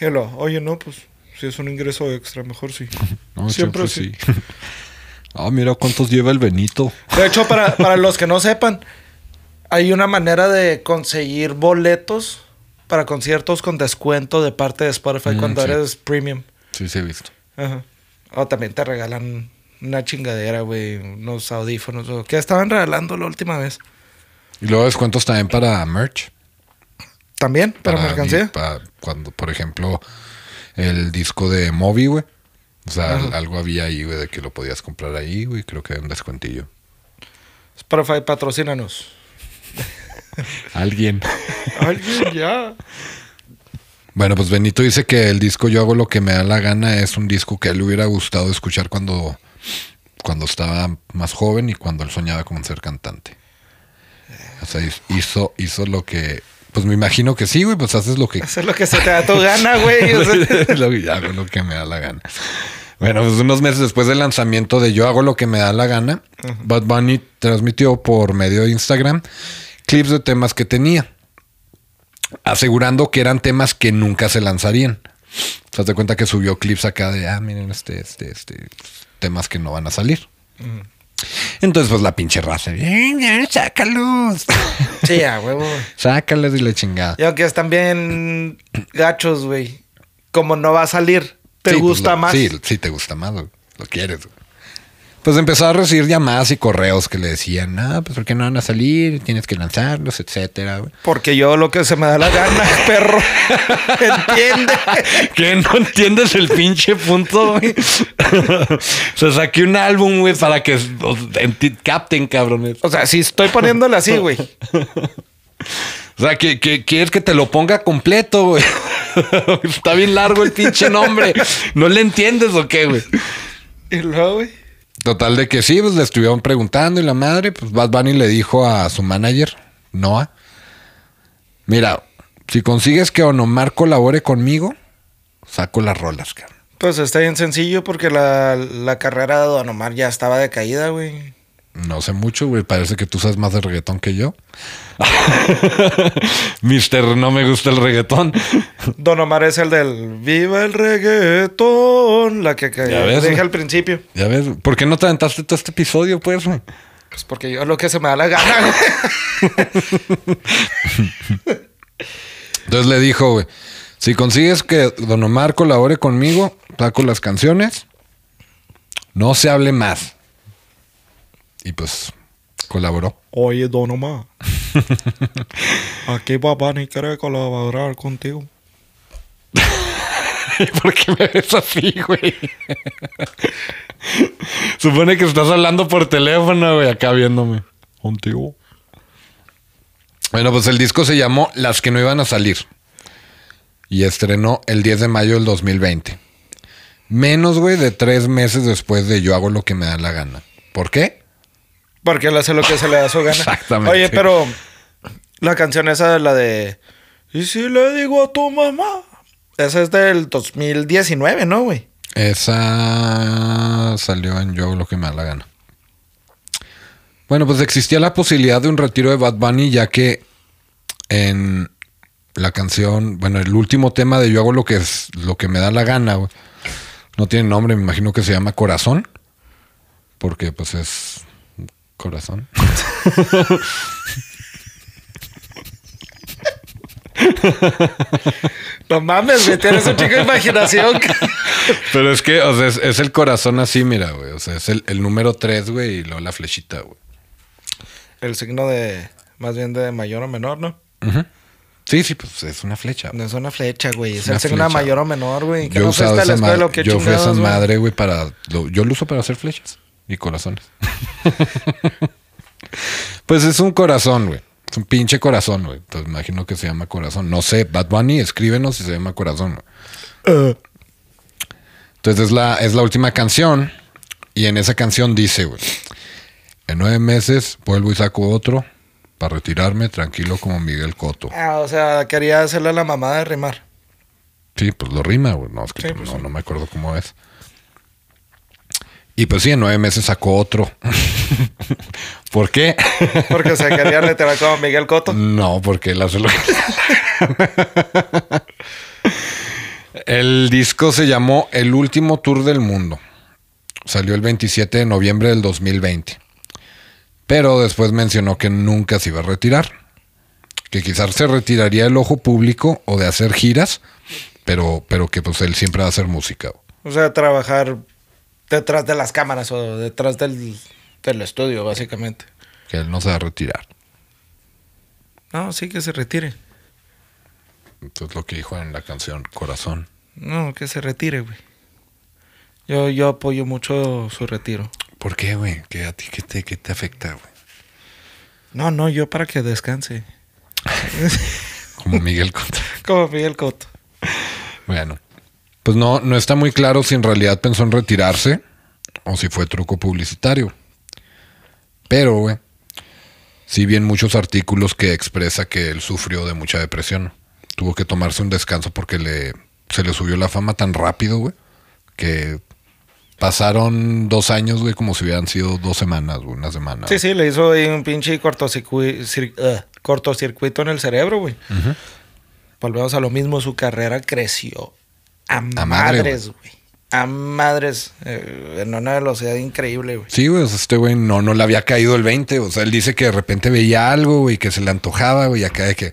Hello. Oye, no, pues si es un ingreso extra, mejor sí. No, Siempre siempre sí. Ah, mira cuántos lleva el Benito. De hecho, para, para los que no sepan, hay una manera de conseguir boletos para conciertos con descuento de parte de Spotify Mm, cuando sí. eres premium. Sí, sí, he visto. Ajá. O también te regalan una chingadera, güey, unos audífonos. o- ¿Qué estaban regalando la última vez? Y luego descuentos también para merch. ¿También? ¿Para, mercancía? para cuando, por ejemplo, el disco de Moby, güey. O sea, Ajá. algo había ahí, güey, de que lo podías comprar ahí, güey. Creo que hay un descuentillo. Spotify, patrocínanos. Alguien. Alguien ya. Bueno, pues Benito dice que el disco Yo hago lo que me da la gana es un disco que a él le hubiera gustado escuchar cuando, cuando estaba más joven y cuando él soñaba con ser cantante. O sea, hizo, hizo lo que... Pues me imagino que sí, güey, pues haces lo que... Hacer lo que se te da tu gana, güey. o sea. lo que hago lo que me da la gana. Bueno, pues unos meses después del lanzamiento de Yo hago lo que me da la gana, Bad Bunny transmitió por medio de Instagram clips de temas que tenía, asegurando que eran temas que nunca se lanzarían. ¿Te das cuenta que subió clips acá de, ah, miren, este, este, este, temas que no van a salir? Entonces, pues la pinche raza, "Eh, ya, sácalos, Sí, a huevo. sácalos y la chingada. Y aunque están bien gachos, güey. Como no va a salir, ¿te Sí, pues, gusta lo- más? Sí, sí, te gusta más, lo quieres. güey. Pues empezó a recibir llamadas y correos que le decían, no, pues ¿por qué no van a salir? Tienes que lanzarlos, etcétera. güey". Porque yo lo que se me da la gana, perro. ¿Entiende? ¿Qué? ¿No entiendes el pinche punto, güey? o sea, saqué un álbum, güey, para que capten, cabrones. O sea, si estoy poniéndole así, güey. O sea, que, que quieres que te lo ponga completo, güey. Está bien largo el pinche nombre. ¿No le entiendes o qué, güey? Y luego, güey. Total de que sí, pues le estuvieron preguntando y la madre, pues Bad Bunny le dijo a su manager, Noah, mira, si consigues que Onomar colabore conmigo, saco las rolas, cabrón. Pues está bien sencillo porque la, la carrera de Don Omar ya estaba decaída, güey. No sé mucho, güey, parece que tú sabes más de reggaetón que yo. Mister, no me gusta el reggaetón. Don Omar es el del Viva el reggaetón, la que, que ves, dije al principio. Ya ves, ¿por qué no te aventaste todo este episodio, pues, güey? Pues porque yo lo que se me da la gana. Entonces le dijo, güey, si consigues que Don Omar colabore conmigo, saco las canciones, no se hable más. Y pues colaboró. Oye, Don Omar. Aquí papá ni quiere colaborar contigo. ¿Por qué me ves así, güey? Supone que estás hablando por teléfono, güey, acá viéndome. Contigo. Bueno, pues el disco se llamó Las que no iban a salir. Y estrenó el 10 de mayo del 2020. Menos, güey, de tres meses después de Yo hago lo que me da la gana. ¿Por qué? Porque él hace lo que se le da su gana. Exactamente. Oye, pero la canción esa, la de... ¿Y si le digo a tu mamá? Esa es del 2019, ¿no, güey? Esa salió en Yo hago lo que me da la gana. Bueno, pues existía la posibilidad de un retiro de Bad Bunny, ya que en la canción, bueno, el último tema de Yo hago lo que es lo que me da la gana, güey. No tiene nombre, me imagino que se llama Corazón. Porque pues es corazón. No mames, güey, tienes un chico de imaginación. Pero es que, o sea, es, es el corazón así, mira, güey. O sea, es el, el número 3, güey, y luego la flechita, güey. El signo de... Más bien de mayor o menor, ¿no? Ujú. Sí, sí, pues es una flecha. No es una flecha, güey. Es el signo de mayor o menor, güey. Que Yo, no usado a la esa escuela ma- yo fui esa chingados, güey. madre, güey, para... lo- yo lo uso para hacer flechas y corazones. pues es un corazón, güey. Es un pinche corazón, güey. Entonces imagino que se llama corazón. No sé, Bad Bunny, escríbenos si se llama corazón. güey. Entonces es la, es la última canción. Y en esa canción dice, güey. En nueve meses vuelvo y saco otro para retirarme tranquilo como Miguel Coto. Ah, o sea, quería hacerle la mamada de rimar. Sí, pues lo rima, güey. No, es que Sí, no, pues sí. no me acuerdo cómo es. Y pues sí, en nueve meses sacó otro. ¿Por qué? Porque se quería retirar como Miguel Coto. No, porque él hace lo que... El disco se llamó El último tour del mundo. Salió el 27 de noviembre del 2020. Pero después mencionó que nunca se iba a retirar. Que quizás se retiraría del ojo público o de hacer giras, pero, pero que pues él siempre va a hacer música. O sea, trabajar detrás de las cámaras o detrás del, del estudio, básicamente. Que él no se va a retirar. No, sí que se retire. Entonces lo que dijo en la canción Corazón. No, que se retire, güey. Yo, yo apoyo mucho su retiro. ¿Por qué, güey? ¿Qué a ti qué te, qué te afecta, güey? No, no, yo para que descanse. Como Miguel Contra. Como Miguel Coto. Bueno, pues no, no está muy claro si en realidad pensó en retirarse o si fue truco publicitario. Pero, güey, sí vi en muchos artículos que expresa que él sufrió de mucha depresión. Tuvo que tomarse un descanso porque le, se le subió la fama tan rápido, güey, que pasaron dos años, güey, como si hubieran sido dos semanas, güey, una semana. Sí, sí, le hizo ahí un pinche eh, cortocircuito en el cerebro, güey. Volvemos a lo mismo, su carrera creció a, madre, madres, güey. A madres, eh, en una velocidad increíble, güey. Sí, güey, o sea, este güey no, no le había caído el 20. O sea, él dice que de repente veía algo, güey, que se le antojaba, güey, acá de que.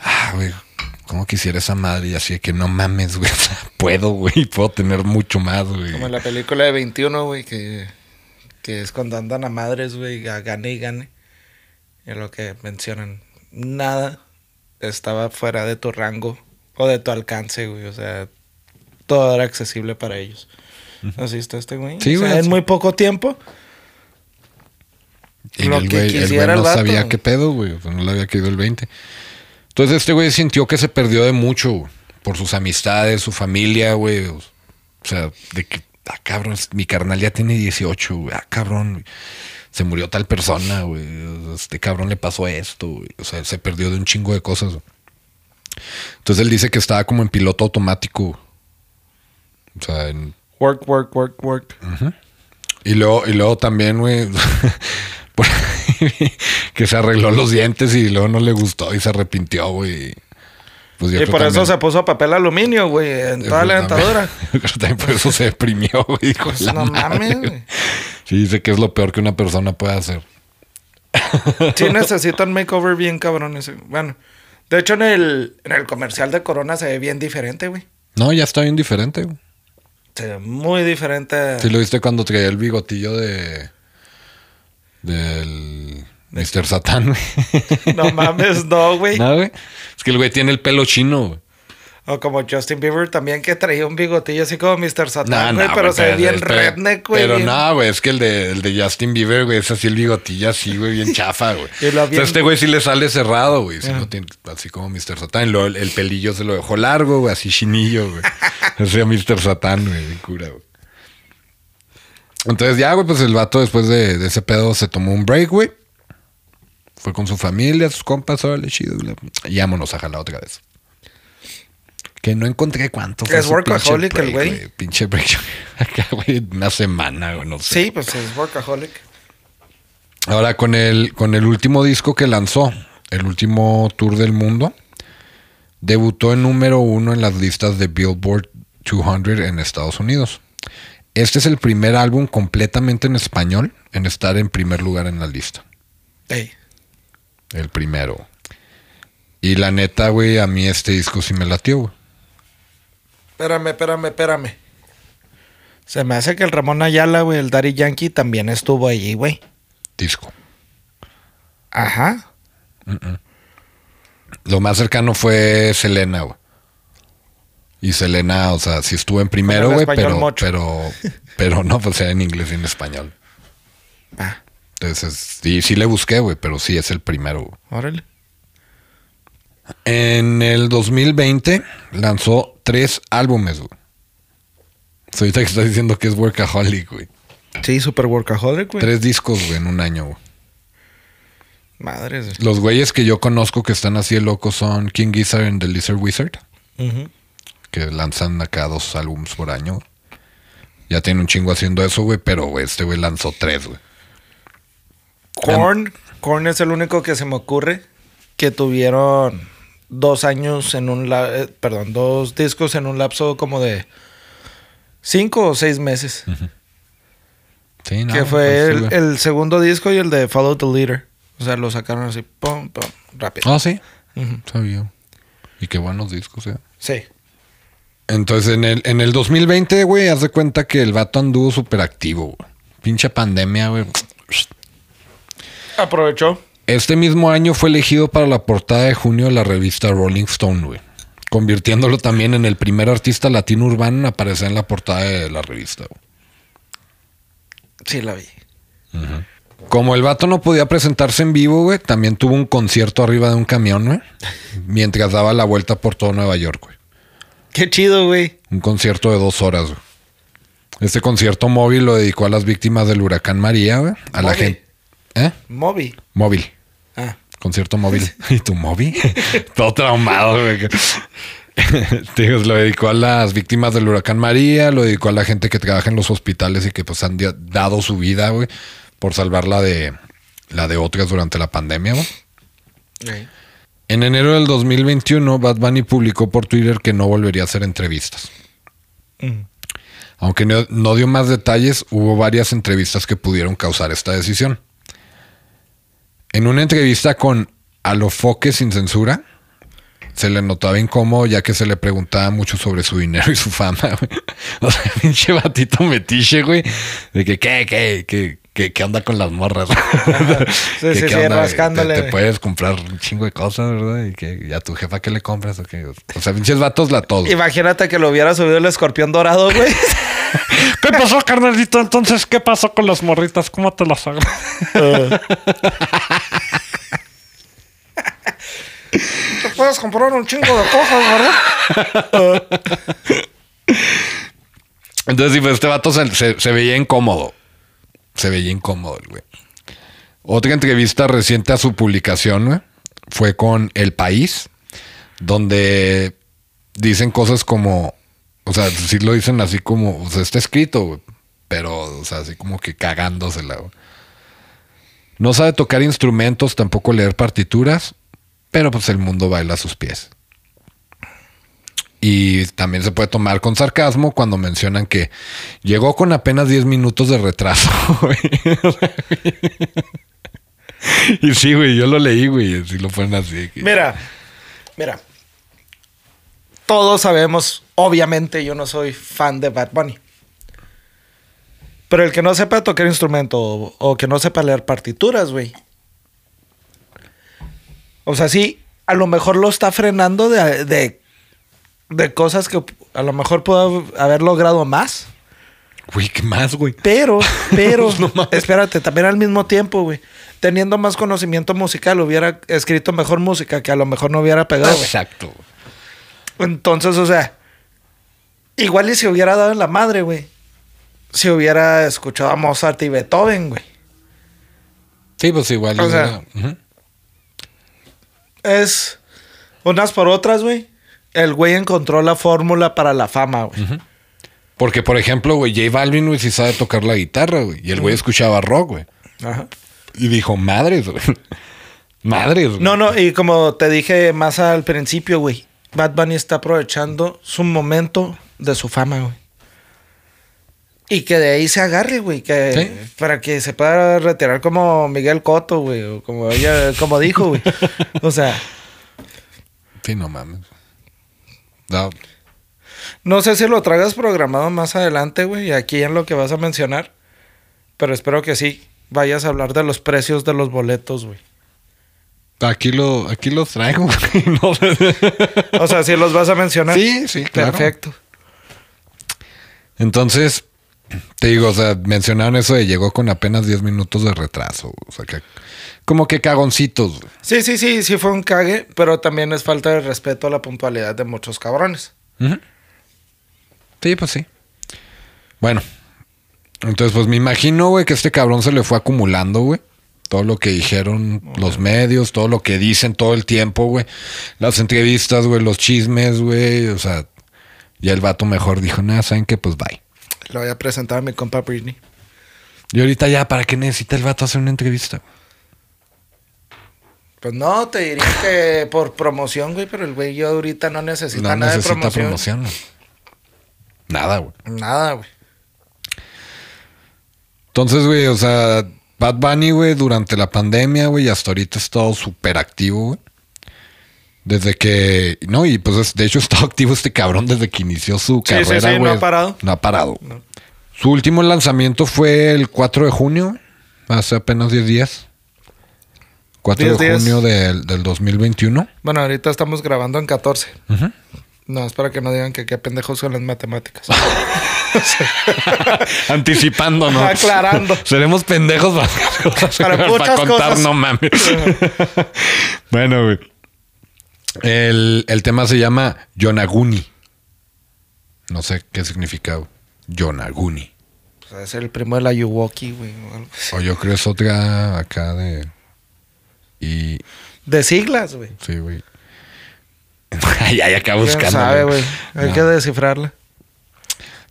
Ah, güey, ¿cómo quisiera esa madre? Y así de que no mames, güey. o sea, puedo, güey, puedo tener mucho más, güey. Como en la película de 21, güey, que, que es cuando andan a madres, güey, a gane y gane. Y lo que mencionan, nada estaba fuera de tu rango o de tu alcance, güey. O sea, todo era accesible para ellos. Así está este güey. Sí, O sea, güey, En muy poco tiempo. Y lo el que güey, el güey no el vato. sabía qué pedo, güey. O sea, no le había caído el 20. Entonces este güey sintió que se perdió de mucho, güey, por sus amistades, su familia, güey. O sea, de que, ah, cabrón, mi carnal ya tiene 18, güey. Ah, cabrón, güey. se murió tal persona, güey. Este cabrón le pasó esto, güey. O sea, se perdió de un chingo de cosas. güey. Entonces él dice que estaba como en piloto automático. O sea, en, Work, work, work, work. y luego, y luego también, güey, que se arregló los dientes y luego no le gustó y se arrepintió, güey. Pues Y por eso se puso papel aluminio, güey, en toda la dentadura. también por eso se deprimió, güey. Pues no mames, güey. Sí, dice que es lo peor que una persona puede hacer. Sí necesitan makeover bien cabrón ese. Bueno, de hecho en el, en el comercial de Corona se ve bien diferente, güey. No, ya está bien diferente, güey. Se ve muy diferente. Sí, lo viste cuando traía el bigotillo de. del. Mr. Satán, güey. No mames, no, güey. No, güey. Es que el güey tiene el pelo chino, güey. O como Justin Bieber también que traía un bigotillo así como Mr. Satan, güey, pero güey, se ve bien pero- redneck, güey. Pero bien- no, güey, es que el de, el de Justin Bieber, güey, es así el bigotillo así, güey, bien chafa, güey. O sea, este güey sí le sale cerrado, güey. Si no tiene, así como Mr. Satan. Luego el, el pelillo se lo dejó largo, güey, así chinillo, güey. Ese Mr. Satan, güey, bien cura, güey. Entonces ya, güey, pues el vato después de, de ese pedo se tomó un break, güey. Fue con su familia, sus compas, órale, chido. bla. Y vámonos a jalar otra vez. Que no encontré cuánto. fue Es workaholic el güey. Pinche break. Acá, güey, una semana, güey, no sé. Sí, pues es workaholic. Ahora con el, con el último disco que lanzó, el último tour del mundo, debutó en número uno en las listas de Billboard 200 en Estados Unidos. Este es el primer álbum completamente en español en estar en primer lugar en la lista. Ey. El primero. Y la neta, güey, a mí este disco sí me latió, güey. Espérame, espérame, espérame. Se me hace que el Ramón Ayala, güey, el Daddy Yankee también estuvo allí, güey. Disco. Ajá. Lo más cercano fue Selena, güey. Y Selena, o sea, sí estuvo en primero, güey, pero, mocho. pero, pero no, pues era en inglés y en español. Ah, Entonces, sí, sí le busqué, güey, pero sí es el primero. güey. órale. En el 2020 lanzó tres álbumes, güey. So, ahorita que estás diciendo que es workaholic, güey. Sí, super workaholic, güey. Tres discos, güey, en un año, güey. Madres. Los güeyes que yo conozco que están así de locos son King Gizzard and the Lizard Wizard, que lanzan acá dos álbumes por año. Ya tiene un chingo haciendo eso, güey, pero güey, este güey lanzó tres, güey. Korn. Korn es el único que se me ocurre que tuvieron dos años en un... la- eh, perdón, dos discos en un lapso como de cinco o seis meses. Sí, no, que fue pues, sí, el, segundo disco y el de Follow the Leader. O sea, lo sacaron así, pum, pum, rápido. Ah, sí. Ujú. Sabía. Y qué buenos discos, eh. Sí. Entonces, en el, en el 2020, güey, haz de cuenta que el vato anduvo súper activo, güey. Pinche pandemia, güey. Aprovechó. Este mismo año fue elegido para la portada de junio de la revista Rolling Stone, güey. Convirtiéndolo también en el primer artista latino urbano en aparecer en la portada de la revista, güey. Sí, la vi. Como el vato no podía presentarse en vivo, güey, también tuvo un concierto arriba de un camión, güey. Mientras daba la vuelta por todo Nueva York, güey. Qué chido, güey. Un concierto de dos horas, güey. Este concierto móvil lo dedicó a las víctimas del huracán María, güey. A la Móvil. gente. ¿Eh? Moby. Móvil. Concierto móvil. ¿Y tu móvil? Todo traumado, güey. Lo dedicó a las víctimas del huracán María, lo dedicó a la gente que trabaja en los hospitales y que pues han dado su vida, güey, por salvar la de, la de otras durante la pandemia, güey. Ey. En enero del 2021, Bad Bunny publicó por Twitter que no volvería a hacer entrevistas. Mm. Aunque no, no dio más detalles, hubo varias entrevistas que pudieron causar esta decisión. En una entrevista con Alofoque sin censura, se le notaba incómodo ya que se le preguntaba mucho sobre su dinero y su fama. O sea, pinche batito metiche, güey. De que, ¿qué, qué, qué, qué, qué onda con las morras? Sí, ¿Qué- sí, sí, rascándole, Te, puedes comprar un chingo de cosas, ¿verdad? Y que ¿y a tu jefa qué le compras o qué? O sea, pinches vatos la todo. Imagínate que lo hubiera subido el escorpión dorado, güey. ¿Qué pasó, carnalito? Entonces, ¿qué pasó con las morritas? ¿Cómo te las hago? Te puedes comprar un chingo de cosas, ¿verdad? Entonces, pues este vato se, se- se veía incómodo. Se veía incómodo güey. Otra entrevista reciente a su publicación fue con El País, donde dicen cosas como, o sea, sí lo dicen así como, o sea, está escrito, pero, o sea, así como que cagándosela. No sabe tocar instrumentos, tampoco leer partituras, pero pues el mundo baila a sus pies. Y también se puede tomar con sarcasmo cuando mencionan que llegó con apenas 10 minutos de retraso. y sí, güey, yo lo leí, güey. Así lo ponen así. Mira, mira. Todos sabemos, obviamente yo no soy fan de Bad Bunny. Pero el que no sepa tocar instrumento o, que no sepa leer partituras, güey. O sea, sí, a lo mejor lo está frenando de de cosas que a lo mejor pudo haber logrado más. Güey, ¿qué más, güey? Pero, pero, No espérate, también al mismo tiempo, güey. Teniendo más conocimiento musical, hubiera escrito mejor música que a lo mejor no hubiera pegado, güey. Exacto. Entonces, o sea, igual y si hubiera dado en la madre, güey. Si hubiera escuchado a Mozart y Beethoven, güey. Sí, pues igual. O sea. Es unas por otras, güey. El güey encontró la fórmula para la fama, güey. Porque, por ejemplo, güey, J Balvin, güey, sí sabe tocar la guitarra, güey. Y el güey escuchaba rock, güey. Ajá. Y dijo, madres, güey. Madres, güey. No, no, y como te dije más al principio, güey. Bad Bunny está aprovechando su momento de su fama, güey. Y que de ahí se agarre, güey. Que Sí. Para que se pueda retirar como Miguel Cotto, güey. O como ella, como dijo, güey. O sea, Sí, no mames. No, no sé si lo traigas programado más adelante, güey. Aquí en lo que vas a mencionar. Pero espero que sí. Vayas a hablar de los precios de los boletos, güey. aquí, lo, aquí los traigo, güey. No sé. O sea, sí los vas a mencionar. Sí, sí, claro. Perfecto. Entonces, te digo, o sea, mencionaron eso de llegó con apenas 10 minutos de retraso. O sea, que como que cagoncitos. Sí, sí, sí, sí fue un cague, pero también es falta de respeto a la puntualidad de muchos cabrones. Sí, pues sí. Bueno, entonces pues me imagino, güey, que este cabrón se le fue acumulando, güey. Todo lo que dijeron los medios, todo lo que dicen todo el tiempo, güey. Las entrevistas, güey, los chismes, güey. O sea, ya el vato mejor dijo, nada, ¿saben qué? Pues bye. Lo voy a presentar a mi compa Britney. Y ahorita ya, ¿para qué necesita el vato hacer una entrevista? Pues no, te diría que por promoción, güey, pero el güey yo ahorita no necesita No nada necesita de promoción. promoción. Nada, güey. Nada, güey. Entonces, güey, o sea, Bad Bunny, güey, durante la pandemia, güey, hasta ahorita ha estado súper activo, güey. Desde que, no, y pues es- de hecho estado activo este cabrón desde que inició su Sí, sí, carrera, sí, güey. no ha parado. No ha parado. No. Su último lanzamiento fue el 4 de junio, hace apenas 10 días. 4 10 de días. junio del, del 2021. Bueno, ahorita estamos grabando en 14. Ujú. No, es para que no digan que qué pendejos son las matemáticas. Anticipándonos. Aclarando. Seremos pendejos para, contar, cosas. no mames. bueno, güey. El, el tema se llama Yonaguni. No sé qué significa güey. Yonaguni. O sea, es el primo de la Yuwoki, güey. o algo así. O yo creo es otra acá de. Y. De siglas, güey. Sí, güey. Acá ¿Quién buscando. sabe, güey? Hay No. que descifrarla.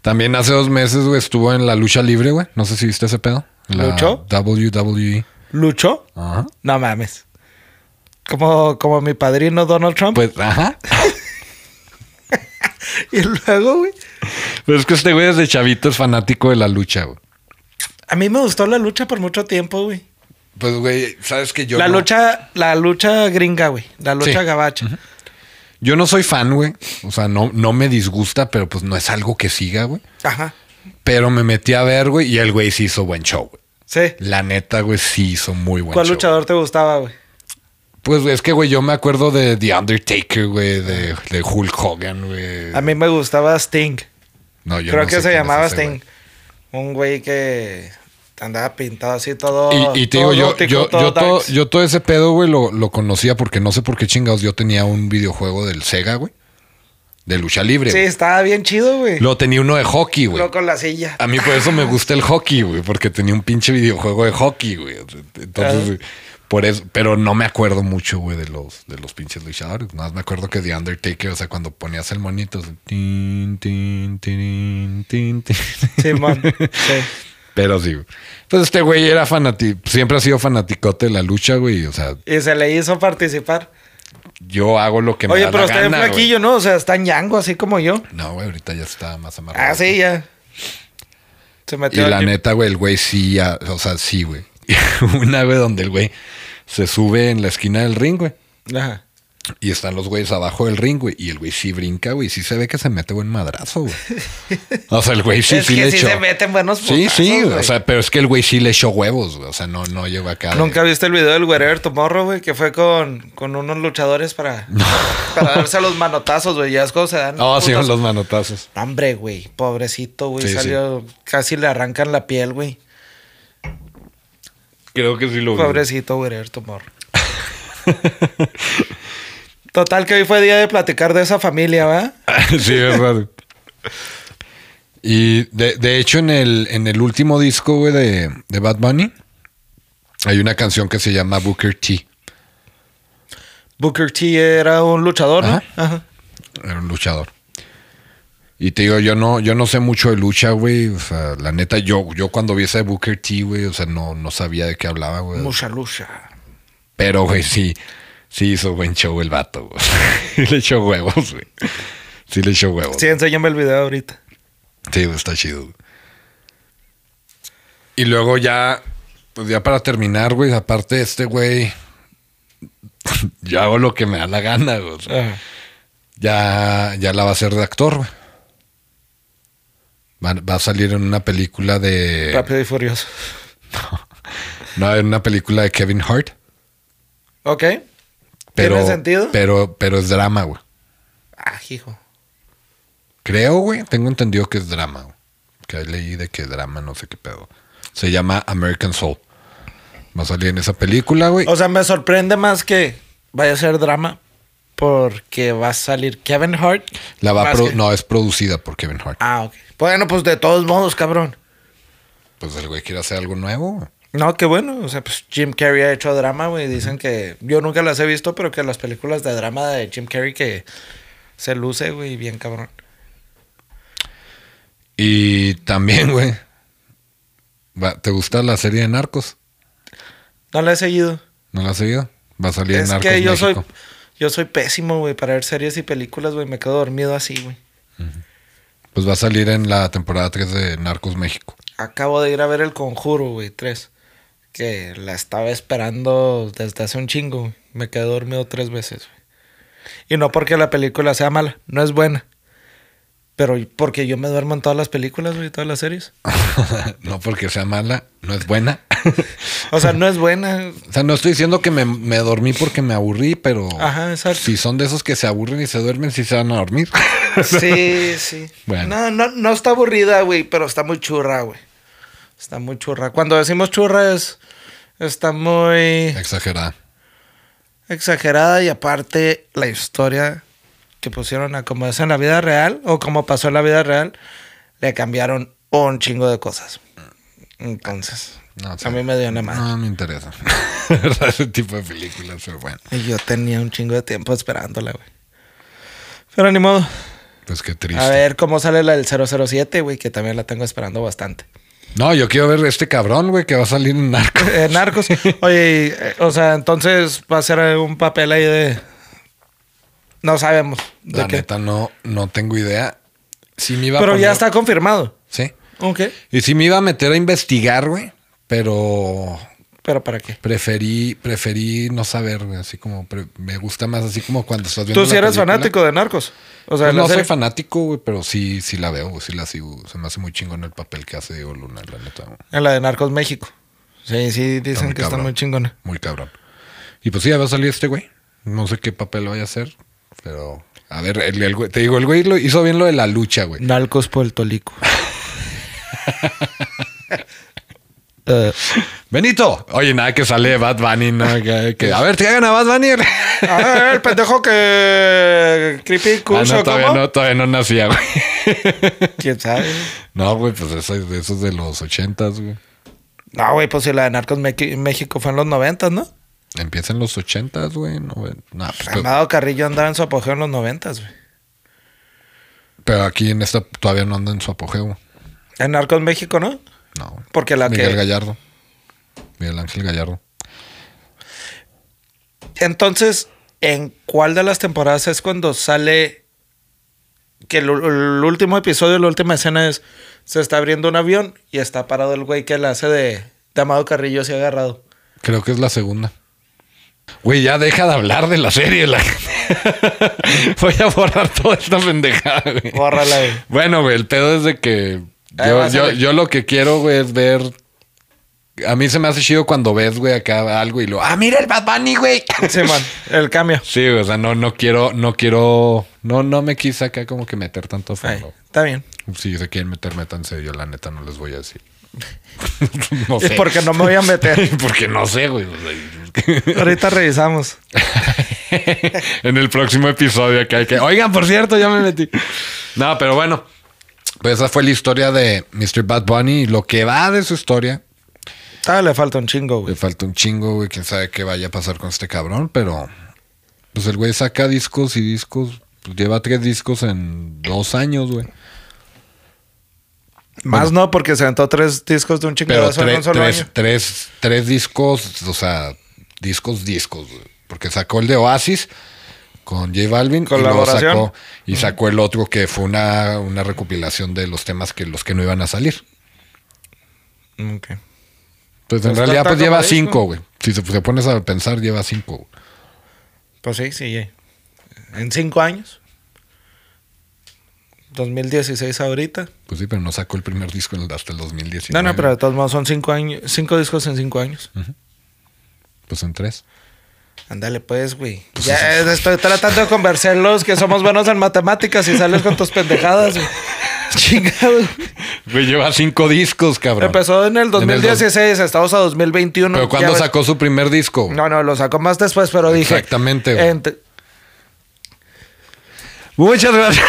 También hace dos meses, güey, estuvo en la lucha libre, güey. No sé si viste ese pedo. La ¿Luchó? WWE. ¿Luchó? Ajá. No mames. Como, como mi padrino Donald Trump. Pues, ajá. y luego, güey. Pero es que este güey desde chavito es fanático de la lucha, güey. A mí me gustó la lucha por mucho tiempo, güey. Pues, güey, sabes que yo. la no, lucha, la lucha gringa, güey. La lucha Sí. gabacha. Yo no soy fan, güey. O sea, no, no me disgusta, pero pues no es algo que siga, güey. Ajá. Pero me metí a ver, güey, y el güey sí hizo buen show, güey. Sí. La neta, güey, sí hizo muy buen ¿Cuál show. luchador te gustaba, güey? Pues es que, güey, yo me acuerdo de The Undertaker, güey, de, de Hulk Hogan, güey. A mí me gustaba Sting. No, yo Creo no que se es llamaba ese, Sting. Un güey que andaba pintado así todo. Y, y te todo digo, yo, gótico, yo, todo yo, todo, darks. yo todo ese pedo, güey, lo, lo conocía porque no sé por qué chingados yo tenía un videojuego del Sega, güey. De lucha libre. Sí, estaba bien chido, güey. Luego tenía uno de hockey, güey. Lo con la silla. A mí por eso me gusta el hockey, güey, porque tenía un pinche videojuego de hockey, güey. Entonces, güey, por eso, pero no me acuerdo mucho, güey, de los, de los pinches luchadores. Nada más me acuerdo que The Undertaker, o sea, cuando ponías el monito, tin, tin, tin, tin, tin. Simón. sí. Pero sí. Pues este güey era fanático, siempre ha sido fanaticote de la lucha, güey. O sea, Y se le hizo participar. yo hago lo que me Oye, da pero la está güey. flaquillo, ¿no? O sea, está en yango, así como yo. No, güey, ahorita ya está más amarrado. Ah, sí, ya. Se Y metió la aquí. neta, güey, el güey sí, ya- o sea, sí, güey. Una, güey, donde el güey se sube en la esquina del ring, güey. Ajá. Y están los güeyes abajo del ring, güey. Y el güey sí brinca, güey. Sí se ve que se mete buen madrazo, güey. O sea, el güey sí, es sí que le sí echó. se meten buenos Sí, putazos, sí. güey. O sea, pero es que el güey sí le echó huevos, güey. O sea, no, no llegó acá. de- ¿Nunca viste el video del Wherever Tomorrow, güey? Que fue con, con unos luchadores para, para darse los manotazos, güey. Ya es cuando se dan. No, sí, putos- los manotazos. No, Hombre, güey. Pobrecito, güey. Sí, salió. Casi le arrancan la piel, güey. Creo que sí lo vi. Pobrecito, Wherever Tomorrow. Total, que hoy fue día de platicar de esa familia, ¿va? sí, es raro. Y de, de hecho, en el, en el último disco, güey, de, de Bad Bunny, hay una canción que se llama Booker T. Booker T era un luchador, ¿no? Ajá. Ajá. Era un luchador. Y te digo, yo no, yo no sé mucho de lucha, güey. O sea, la neta, yo, yo cuando vi esa de Booker T, güey, o sea, no, no sabía de qué hablaba, güey. Mucha lucha. Pero, güey, sí, sí hizo buen show el vato, güey. Le echó huevos, güey. Sí le echó huevos. Sí, enséñame el video ahorita. Sí, güey, está chido. güey. Y luego ya, pues ya para terminar, güey, aparte de este güey, yo hago lo que me da la gana, güey. o sea, Ajá. ya, ya la va a hacer de actor, güey. Va, va a salir en una película de... Rápido y furioso. No, en una película de Kevin Hart. Ok. Pero, ¿Tiene sentido? Pero, pero es drama, güey. Ah, hijo. Creo, güey. Tengo entendido que es drama, güey. Que leí de que drama, no sé qué pedo. Se llama American Soul. Va a salir en esa película, güey. O sea, me sorprende más que vaya a ser drama porque va a salir Kevin Hart. La va No, es producida por Kevin Hart. Ah, ok. Bueno, pues de todos modos, cabrón. Pues el güey quiere hacer algo nuevo. No, qué bueno. O sea, pues Jim Carrey ha hecho drama, güey. Dicen que yo nunca las he visto, pero que las películas de drama de Jim Carrey que se luce, güey, bien cabrón. Y también, güey. ¿Te gusta la serie de Narcos? No la he seguido. ¿No la has seguido? Va a salir en Es Narcos que yo México. soy, yo soy pésimo, güey, para ver series y películas, güey. Me quedo dormido así, güey. Pues va a salir en la temporada 3 de Narcos México. Acabo de ir a ver El Conjuro, güey, tres. Que la estaba esperando desde hace un chingo, güey. Me quedé dormido tres veces, güey. Y no porque la película sea mala, no es buena. Pero porque yo me duermo en todas las películas, güey, todas las series. no porque sea mala, no es buena. O sea, no es buena. o sea, no estoy diciendo que me, me dormí porque me aburrí, pero Ajá, exacto. si son de esos que se aburren y se duermen, sí se van a dormir. Sí, sí. Bueno. No, no, no está aburrida, güey, pero está muy churra, güey. Está muy churra. Cuando decimos churra es... Está muy Exagerada. exagerada y aparte la historia que pusieron a como es en la vida real o como pasó en la vida real, le cambiaron un chingo de cosas. Entonces, No, a mí me dio una madre. No me interesa. Ese tipo de películas, pero bueno. Y yo tenía un chingo de tiempo esperándola, güey. Pero ni modo. Pues qué triste. A ver cómo sale la del 007, güey, que también la tengo esperando bastante. No, yo quiero ver este cabrón, güey, que va a salir en Narcos. Eh, narcos. Oye, eh, o sea, entonces va a ser un papel ahí de. No sabemos. De La qué. neta, no, no tengo idea. Sí me iba a Pero ya está confirmado. Sí. Ok. Y sí me iba a meter a investigar, güey. Pero ¿Pero para qué? preferí, preferí no saber, güey. Así como pre- me gusta más así como cuando estás viendo. Tú sí la eres película. fanático de narcos. O sea, Pues la no soy serie- fanático, güey, pero sí, sí la veo, güey, sí la sigo. Se me hace muy chingón el papel que hace Diego Luna, la neta. güey. en la de Narcos México. Sí, sí, dicen muy que está cabrón. muy chingona. Muy cabrón. Y pues sí, ya va a salir este güey. No sé qué papel vaya a hacer, pero a ver, el, el te digo, el güey lo hizo bien lo de la lucha, güey. Narcos Puertolico. Eh, Benito, oye, nada que sale Bad Bunny, ¿no? Que, que- a ver, te hagan a Bad Bunny. a ver, el pendejo que. Creepy Ah, Kush no, todavía cómo? no, todavía no nacía, güey. ¿Quién sabe? No, güey, pues eso, es- eso es de los ochentas, güey. No, güey, pues si la de Narcos México fue en los noventas, ¿no? Empieza en los ochentas, güey. No, pues, Amado Carrillo andaba en su apogeo en los noventas, güey. pero aquí en esta todavía no anda en su apogeo. En Narcos México, ¿no? No. Porque la Miguel que. Gallardo. Miguel Ángel Gallardo. Entonces, ¿en cuál de las temporadas es cuando sale que el, el último episodio, la última escena es se está abriendo un avión y está parado el güey que la hace de, de Amado Carrillo así agarrado? Creo que es la segunda. Güey, ya deja de hablar de la serie. La... Voy a borrar toda esta pendejada, güey. Bórrala, güey. Bueno, güey, el pedo es de que yo, yo, yo lo que quiero, güey, es ver. A mí se me hace chido cuando ves, güey, acá algo y lo. ¡Ah, mira el Bad Bunny, güey! Sí, man. El cambio. Sí, güey, o sea, no, no quiero, no quiero. No, no me quise acá como que meter tanto fondo. está bien. Si se quieren meter, métanse. Yo, la neta, no les voy a decir. No Es porque no me voy a meter. porque no sé, güey. Ahorita revisamos. en el próximo episodio acá hay que. Oigan, por cierto, ya me metí. No, pero bueno. Pues esa fue la historia de Mr. Bad Bunny. Y lo que va de su historia. Todavía le falta un chingo, Le güey. falta un chingo, güey. Quién sabe qué vaya a pasar con este cabrón. Pero. Pues el güey saca discos y discos. Pues lleva tres discos en dos años, güey. Más no, porque se aventó tres discos de un chingadazo en un solo tres, año. tres, tres discos, o sea, discos, discos. Porque sacó el de Oasis con J Balvin y luego sacó, y sacó el otro que fue una, una recopilación de los temas que los que no iban a salir. Ok. Pues en Pues realidad pues lleva disco. cinco, güey. Si se, se pones a pensar, lleva cinco. güey. Pues sí, sí. En cinco años. 2016 ahorita. Pues sí, pero no sacó el primer disco hasta el 2019. No, no, pero de todos modos son cinco años, cinco discos en cinco años. Pues en tres. Ándale, pues, güey. Ya eh, estoy tratando de convencerlos que somos buenos en matemáticas y sales con tus pendejadas, güey. Chingado. Güey, lleva cinco discos, cabrón. Empezó en el En el dos- 2016, estamos a 2021. Pero ya ¿cuándo sacó su primer disco? No, no, lo sacó más después, pero dije. Exactamente, güey. Muchas gracias.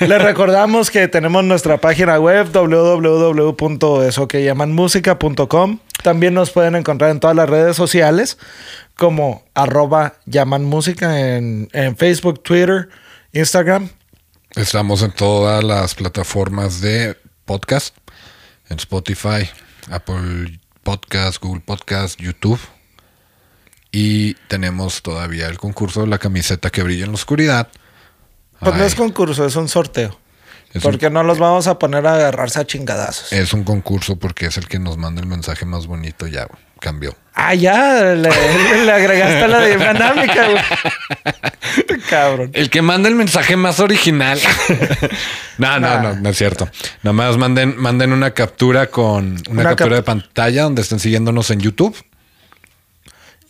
Les recordamos que tenemos nuestra página web www.esoquellamanmusica.com. También nos pueden encontrar en todas las redes sociales como arroba llamanmusica en, en Facebook, Twitter, Instagram. Estamos en todas las plataformas de podcast, en Spotify, Apple Podcast, Google Podcast, YouTube. Y tenemos todavía el concurso de la camiseta que brilla en la oscuridad. Pues no es concurso, es un sorteo. Es porque no los vamos a poner a agarrarse a chingadazos. es un concurso porque es el que nos manda el mensaje más bonito. Ya, güey, cambió. Ah, ya, le, le agregaste la dinámica, güey. Cabrón. El que manda el mensaje más original. no, no, Nah. no, no es cierto. Nada más manden, manden una captura con una, Una captura cap- de pantalla donde estén siguiéndonos en YouTube.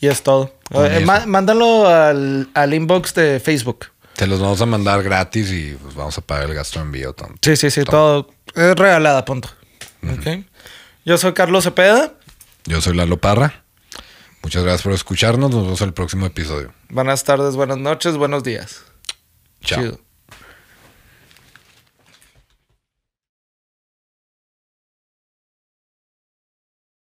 Y es todo. Eh, má- mándalo al, al inbox de Facebook. Te los vamos a mandar gratis y pues vamos a pagar el gasto de envío. tam- Sí, sí, sí, todo. Es regalada, punto. Ok. Yo soy Carlos Cepeda. Yo soy Lalo Parra. Muchas gracias por escucharnos. Nos vemos en el próximo episodio. Buenas tardes, buenas noches, buenos días. Chao. Chido.